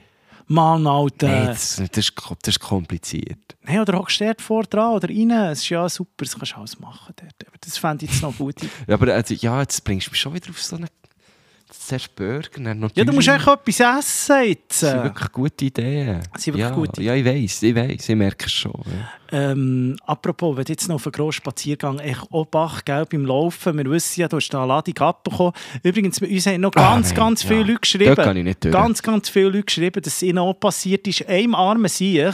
Mann, Alter. Nein, Nein, das, das, ist, das ist kompliziert. oder hockst du dort vor dran oder rein. Es ist ja super, das kannst du alles machen dort. Aber das fände ich jetzt noch gut. [LAUGHS] Ja, aber also, ja, jetzt bringst du mich schon wieder auf so eine... Zuerst Burger, Ja, du musst eigentlich etwas essen jetzt. Das sind wirklich gute Ideen. Das sind wirklich ja, gute Ja, ich weiss, ich weiss, ich merke es schon. Ja. Ähm, apropos, wenn du jetzt noch auf einen grossen Spaziergang echt auch Bach, gell, beim Laufen, wir wissen ja, du hast da eine Ladung abbekommen. Übrigens, uns haben noch Ah, ganz, nein, ganz ja. viele Leute Dort geschrieben. kann ich nicht durch. Ganz, ganz viele Leute geschrieben, dass es ihnen auch passiert ist. Einem armen Sieg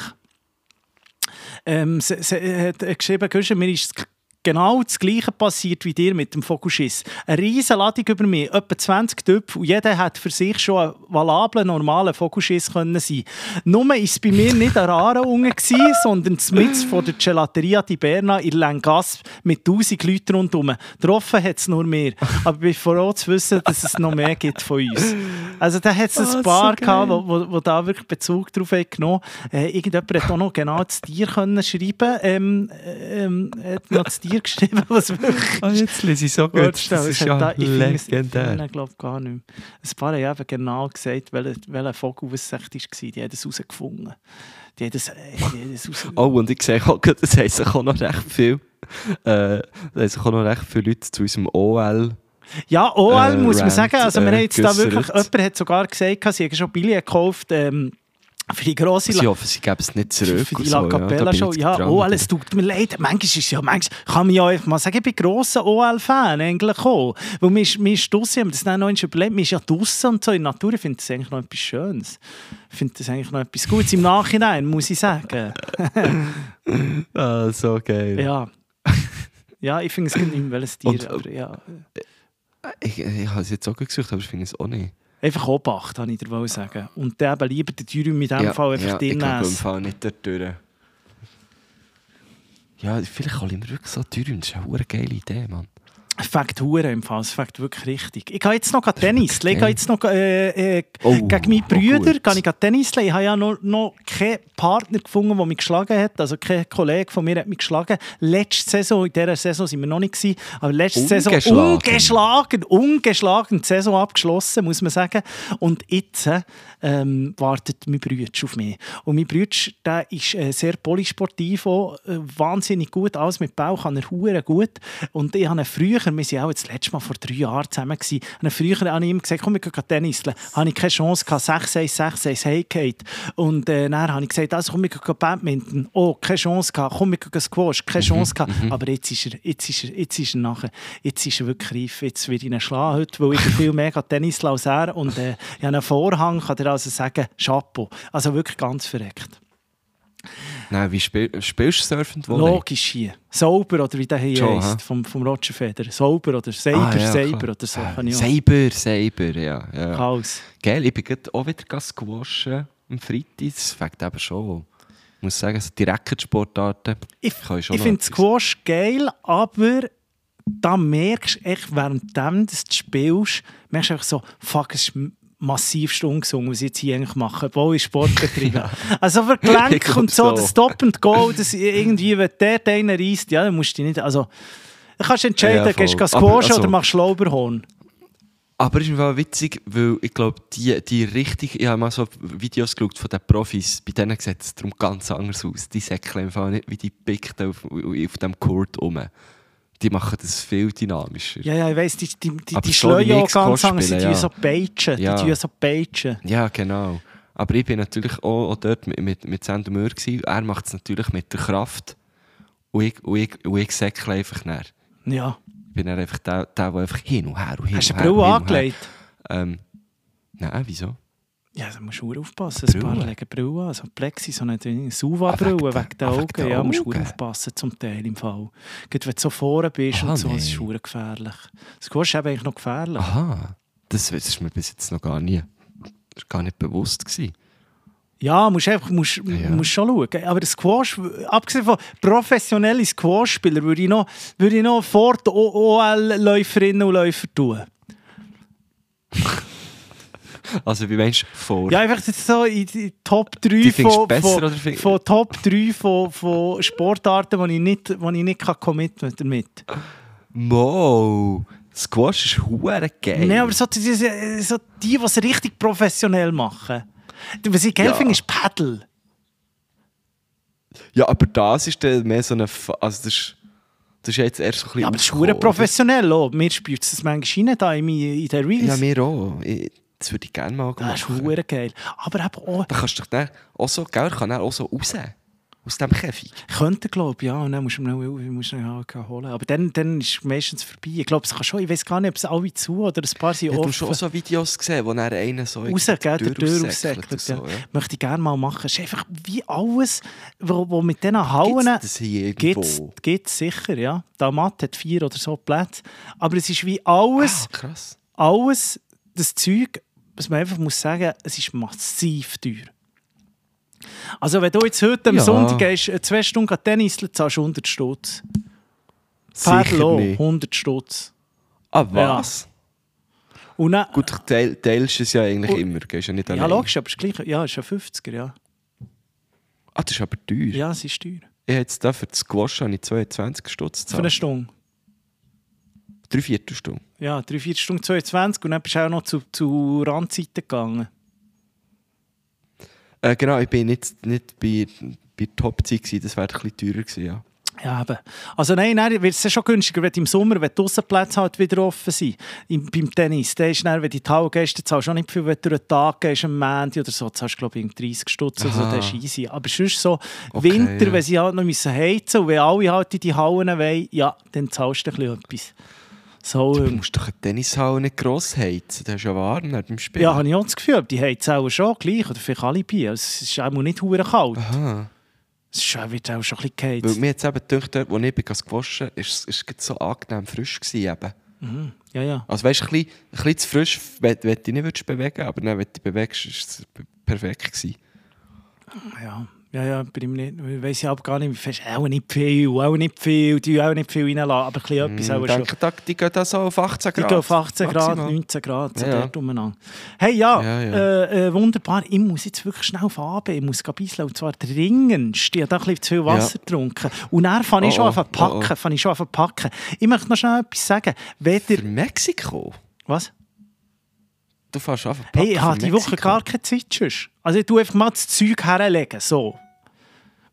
ähm, sie, sie hat geschrieben, «Güsche, mir ist genau das Gleiche passiert wie dir mit dem Vogelschiss. Eine riesige Ladung über mich, etwa 20 Töpfe und jeder hat für sich schon ein valabler, normaler Vogelschiss können sein. Nur war es bei mir nicht eine Rare unten, sondern mitten von der Gelateria di Berna in Langas mit 1000 Leuten rundherum. Getroffen hat es nur mehr. Aber ich bin froh zu wissen, dass es noch mehr gibt von uns. Also da hat es Ah, ein so paar geil. gehabt, wo, wo, wo da wirklich Bezug drauf hat genommen. Äh, irgendjemand hat auch noch genau das Tier können schreiben. Ähm, ähm, hat noch das Tier geschrieben, was wirklich Ah, jetzt lese ich so gut. Das es ist hat da- ja ich Ich legendär. finde glaube gar nicht mehr. Ein paar haben eben genau gesagt, welcher, welcher Vogel es echt war. Die haben es herausgefunden. Die haben es, äh, die haben [LAUGHS] Oh, und ich sehe auch, das heisst sich auch noch recht viel. Äh, da haben auch noch recht viele Leute zu unserem OL. Ja, OL äh, muss man Rant, sagen. Also, wir äh, haben jetzt da wirklich, geäussert. jemand hat sogar gesagt, sie haben schon Billionen gekauft ähm, für die grosse Sie hoffen, sie geben es nicht zurück. Für die La ja. Da Capella bin ich Show. jetzt Ja, dran. oh, alles tut mir leid. Manchmal ist es ja, manchmal kann man ja einfach mal sagen, ich bin grosser OL-Fan eigentlich auch. Weil mir ist, mir ist draussen, ich habe das dann noch überlegt, mir ist ja draussen und so in der Natur, ich finde das eigentlich noch etwas Schönes. Ich finde das eigentlich noch etwas Gutes im Nachhinein, muss ich sagen. [LAUGHS] Ah, so geil. Ja. Ja, ich finde es nicht mehr welches Tier, Und, äh, aber ja. Ich, ich habe es jetzt auch gesucht, aber ich finde es auch nicht. Einfach Obacht, kann ich dir wohl sagen. Und dann eben lieber den Dürüm in diesem Fall einfach ja, ich drin glaube im. Fall nicht dort durch. Ja, vielleicht hole ich mir wirklich so Dürüm. Das ist eine geile Idee, Mann. Es fängt Hure im Fall, es fängt wirklich richtig. Ich gehe jetzt noch Tennis. Ich gehe jetzt noch äh, äh, Oh, gegen meine oh, Brüder gehe ich Tennis. Ich habe ja noch, noch keinen Partner gefunden, der mich geschlagen hat. Also kein Kollege von mir hat mich geschlagen. Letzte Saison, in dieser Saison sind wir noch nicht gewesen, aber letzte Saison Ungeschlagen. ungeschlagen, ungeschlagen die Saison abgeschlossen, muss man sagen. Und jetzt ähm, wartet mein Bruder auf mich. Und mein Bruder, der ist äh, sehr polysportiv, auch, äh, wahnsinnig gut, alles mit Bau kann er hure gut. Und ich habe ihn früher, wir waren auch das letzte Mal vor drei Jahren zusammen, gewesen, habe früher habe ich ihm gesagt, komm, wir gehen Tenniseln. Habe ich keine Chance gehabt, 6-1, 6-1, heimgefallen. Und äh, dann habe ich gesagt, also komm, wir gehen Badminton. Oh, keine Chance gehabt, komm, wir gehen Squash, keine Chance gehabt. Aber jetzt ist er, jetzt ist er, jetzt ist er nachher, jetzt ist er wirklich reif. Jetzt wird ich ihn schlagen heute, weil ich viel mehr Tennis als er. Und äh, ich habe einen Vorhang, kann er also sagen, Chapeau. Also wirklich ganz verreckt. Nein, wie spiel, spielst du Surfend Volley? Logisch hier. Sauber oder wie der hier Schon, heisst, vom, vom Roger Federer. Sauber oder Saber, Ah, ja, Saber klar. oder so. Kann ich auch. Saber, Saber, ja. ja. Chaos. Geil, ich bin auch wieder squashen am Freitag. Das fängt eben schon. Ich muss sagen, so die Racketsportarten Ich, ich ich finde. Squash geil, aber da merkst du echt, während du das spielst, merkst du einfach so, fuck, es ist massivst ungesungen, was ich jetzt hier eigentlich mache, obwohl ich Sport betreibe. [LAUGHS] also für Gelenk [LAUGHS] und so, so. das Stop and Go, das irgendwie, wenn der einen reisst, ja, dann musst du nicht, also du kannst entscheiden, Ja, gehst du Aber squashen also- oder machst du Schlauberhorn. Aber es ist Fall witzig, weil ich glaube, die, die richtig, ich habe mal so Videos geschaut von den Profis, bei denen sieht es darum ganz anders aus. Die säckeln im Fall nicht wie die Pickten auf, auf dem Court rum. Die machen das viel dynamischer. Ja, ja, ich weiss, die, die, die, Aber die ja ich auch ganz anders, tun ja. so peitschen, Ja. die tun so peitschen. Ja, genau. Aber ich bin natürlich auch, auch dort mit, mit, mit Sandro Möhr. gewesen. Er macht es natürlich mit der Kraft. Und ich, und ich, und ich säckle einfach näher. Ja. Ich bin dann einfach der, der, der einfach hin und her und hin Hast du und eine her. Brille angelegt? Ähm, nein, wieso? Ja, da musst du aufpassen. Ein paar legen Brille an. So Plexi, so eine Suva-Brille wegen der- den Augen. Ja, musst du aufpassen, zum Teil im Fall. Gerade wenn du so vorne bist Ah, und so, das ist verdammt gefährlich. Das ist eben eigentlich noch gefährlich. Aha, das, das ist mir bis jetzt noch gar nie, das ist gar nicht bewusst gewesen. Ja, musst einfach musst, ja. musst schon schauen. Aber das Squash, abgesehen von professionellen Squash-Spielern, würde ich noch, würde ich noch die OL-Läuferinnen und Läufer tun. [LAUGHS] Also wie meinst du vor? Ja, einfach jetzt so in die Top 3 Die von, besser, von, find- von Top 3 von, von Sportarten, die ich nicht, wo ich nicht kann committen damit. Mo, Squash ist hure geil. Nein, aber so, die, die, so die, die es richtig professionell machen. Was ich geil Ja. finde, ist Paddle. Ja, aber das ist dann mehr so eine... Fa- Also das ist, das ist ja jetzt erst so ein bisschen Ja, aber das ist professionell. Auch. Mir spielt es manchmal rein da in, in den? Reels. Ja, mir auch. Ich, das würde ich gerne mal das ist machen. verdammt geil. Aber eben auch, Da kannst du dich dann auch so, gell, kann er auch so raus. Aus dem Käfig. könnte glaube ich, ja, und dann musst du musst du noch ja, holen. Aber dann, dann ist es meistens vorbei. Ich glaube, es kann schon, ich weiß gar nicht, ob es alle zu oder ein paar sind Ja, du offen. hast schon so Videos gesehen, wo er einen so raus, gell, der durch Tür aussäckelt aussäckelt. und so, ja. Möchte ich gerne mal machen. Es ist einfach wie alles, wo, wo mit diesen Hauen... Gibt's das hier irgendwo? Gibt es sicher, ja. Der Matt hat vier oder so Plätze. Aber es ist wie alles, Ah, krass. alles das Zeug, was man einfach muss sagen, es ist massiv teuer. Also wenn du jetzt heute am Ja. Sonntag gehst, äh, zwei Stunden Tennis, zahlst du 100 Stutz. Nicht. 100 Stutz. Ah, was? Und dann, Gut, du teil, teilst es ja eigentlich Und- immer, gehst ja nicht ja, logisch, aber es ist gleich, ja, es ist ja 50er, ja. Ah, das ist aber teuer. Ja, es ist teuer. Ich habe jetzt da für das Squash habe ich 22 Stutz Für eine gezahlt. Stunde. Drei Viertelstunden. Ja, 3, 4 Stunden 22 und dann bist du auch noch zu, zu Randzeiten gegangen. Äh, genau, ich bin nicht, nicht bei, bei Top-Zeit gewesen, das wäre ein bisschen teurer gewesen, ja. Ja, eben. Also nein, nein wird es ja schon günstiger, wenn im Sommer, wenn die Aussenplätze halt wieder offen sind. Im, beim Tennis, dann ist dann, wenn die Halle gehst, zahlst du auch nicht viel, wenn du einen Tag gehst, am Montag oder so, zahlst du glaube ich 30 Stutz oder so, das ist easy. Aber sonst so Okay, Winter, ja. wenn sie halt noch müssen heizen und wenn alle halt in die Hallen wollen, ja, dann zahlst du ein bisschen etwas. So, Du musst doch eine Tennishalle nicht gross heizen, das ist ja warm dem Spiel. ja, habe ich auch das Gefühl, die heizen auch schon gleich, oder vielleicht alle bei. Es ist auch nicht hure kalt. Aha. Es wird auch schon ein bisschen geheizt. Weil mir jetzt eben gedacht, dort, wo ich bin gewaschen bin, ist es ist so angenehm frisch gewesen eben. Ja, ja. Also weißt du, ein, bisschen- ein bisschen zu frisch, wenn, wenn du dich nicht bewegen aber dann, wenn du dich bewegst, ist es perfekt gewesen. Ja, Ja, ja, bei ihm nicht. Ich weiss ja gar nicht, wie fest. Auch nicht viel, auch nicht viel, die auch nicht viel reinlassen, aber ein bisschen etwas auch schon. denke, da- die gehen da so auf 18 Die Grad. gehen auf 18 Grad, Maximal. 19 Grad, so Ja, ja. dort umeinander. Hey, ja, Ja, ja. Äh, äh, wunderbar. Ich muss jetzt wirklich schnell fahren. Ich muss bisseln, und zwar dringendst. Ich habe da ein bisschen zu viel Wasser getrunken. Und dann fange ich Oh, schon oh, an packen. oh, oh. Ich schon an zu packen. Ich möchte noch schnell etwas sagen. Weder, Für Mexiko? was? Du fährst einfach Hey, ich habe die Woche gar keine Zeit. sonst. Also ich tue einfach mal das Zeug herlegen. So.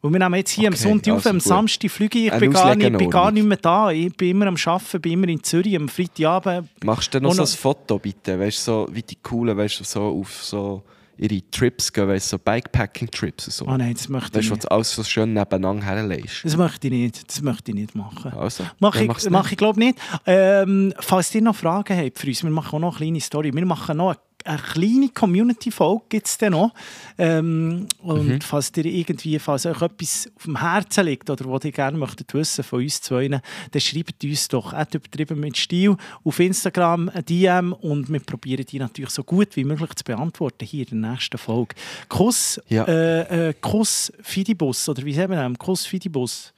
Und wir nehmen jetzt hier am Okay, Sonntag auf, also am gut. Samstag fliege ich. Ich bin gar, nicht, bin gar nicht mehr da. Ich bin immer am Arbeiten, bin immer in Zürich. Am Freitagabend Machst du denn noch Und so noch- ein Foto, bitte? Weißt du, so, wie die coolen, weißt du, so auf so ihre Trips gehen, weißt so Bikepacking-Trips und so. Ah nein, das möchte ich weißt du, wo nicht. du alles so schön nebeneinander herlegst. Das möchte ich nicht. Das möchte ich nicht machen. Also, Mach dann ich, mach ich glaube nicht. Ähm, falls ihr noch Fragen habt für uns, wir machen auch noch eine kleine Story. Wir machen noch eine, eine kleine Community-Folge, gibt es dann noch. Ähm, und Mhm. falls ihr irgendwie, falls euch etwas auf dem Herzen liegt oder was ihr gerne möchtet wissen von uns zwei, dann schreibt uns doch at übertrieben mit Stil auf Instagram DM und wir probieren die natürlich so gut wie möglich zu beantworten hier in der nächsten Folge. Kuss, Ja. äh, äh, Kuss Fidibus, oder wie sagen wir das? Kuss Fidibus.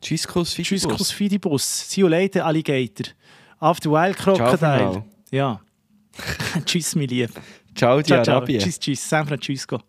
Tschüss, Kuss, Tschüss, Fidibus. Kuss Fidibus. See you later, Alligator. After Wild for Crocodile. Ja. [LAUGHS] tschüss, mein Lieb. Ciao, Ciao, ciao. Arabien. Tschüss, tschüss. San Francisco.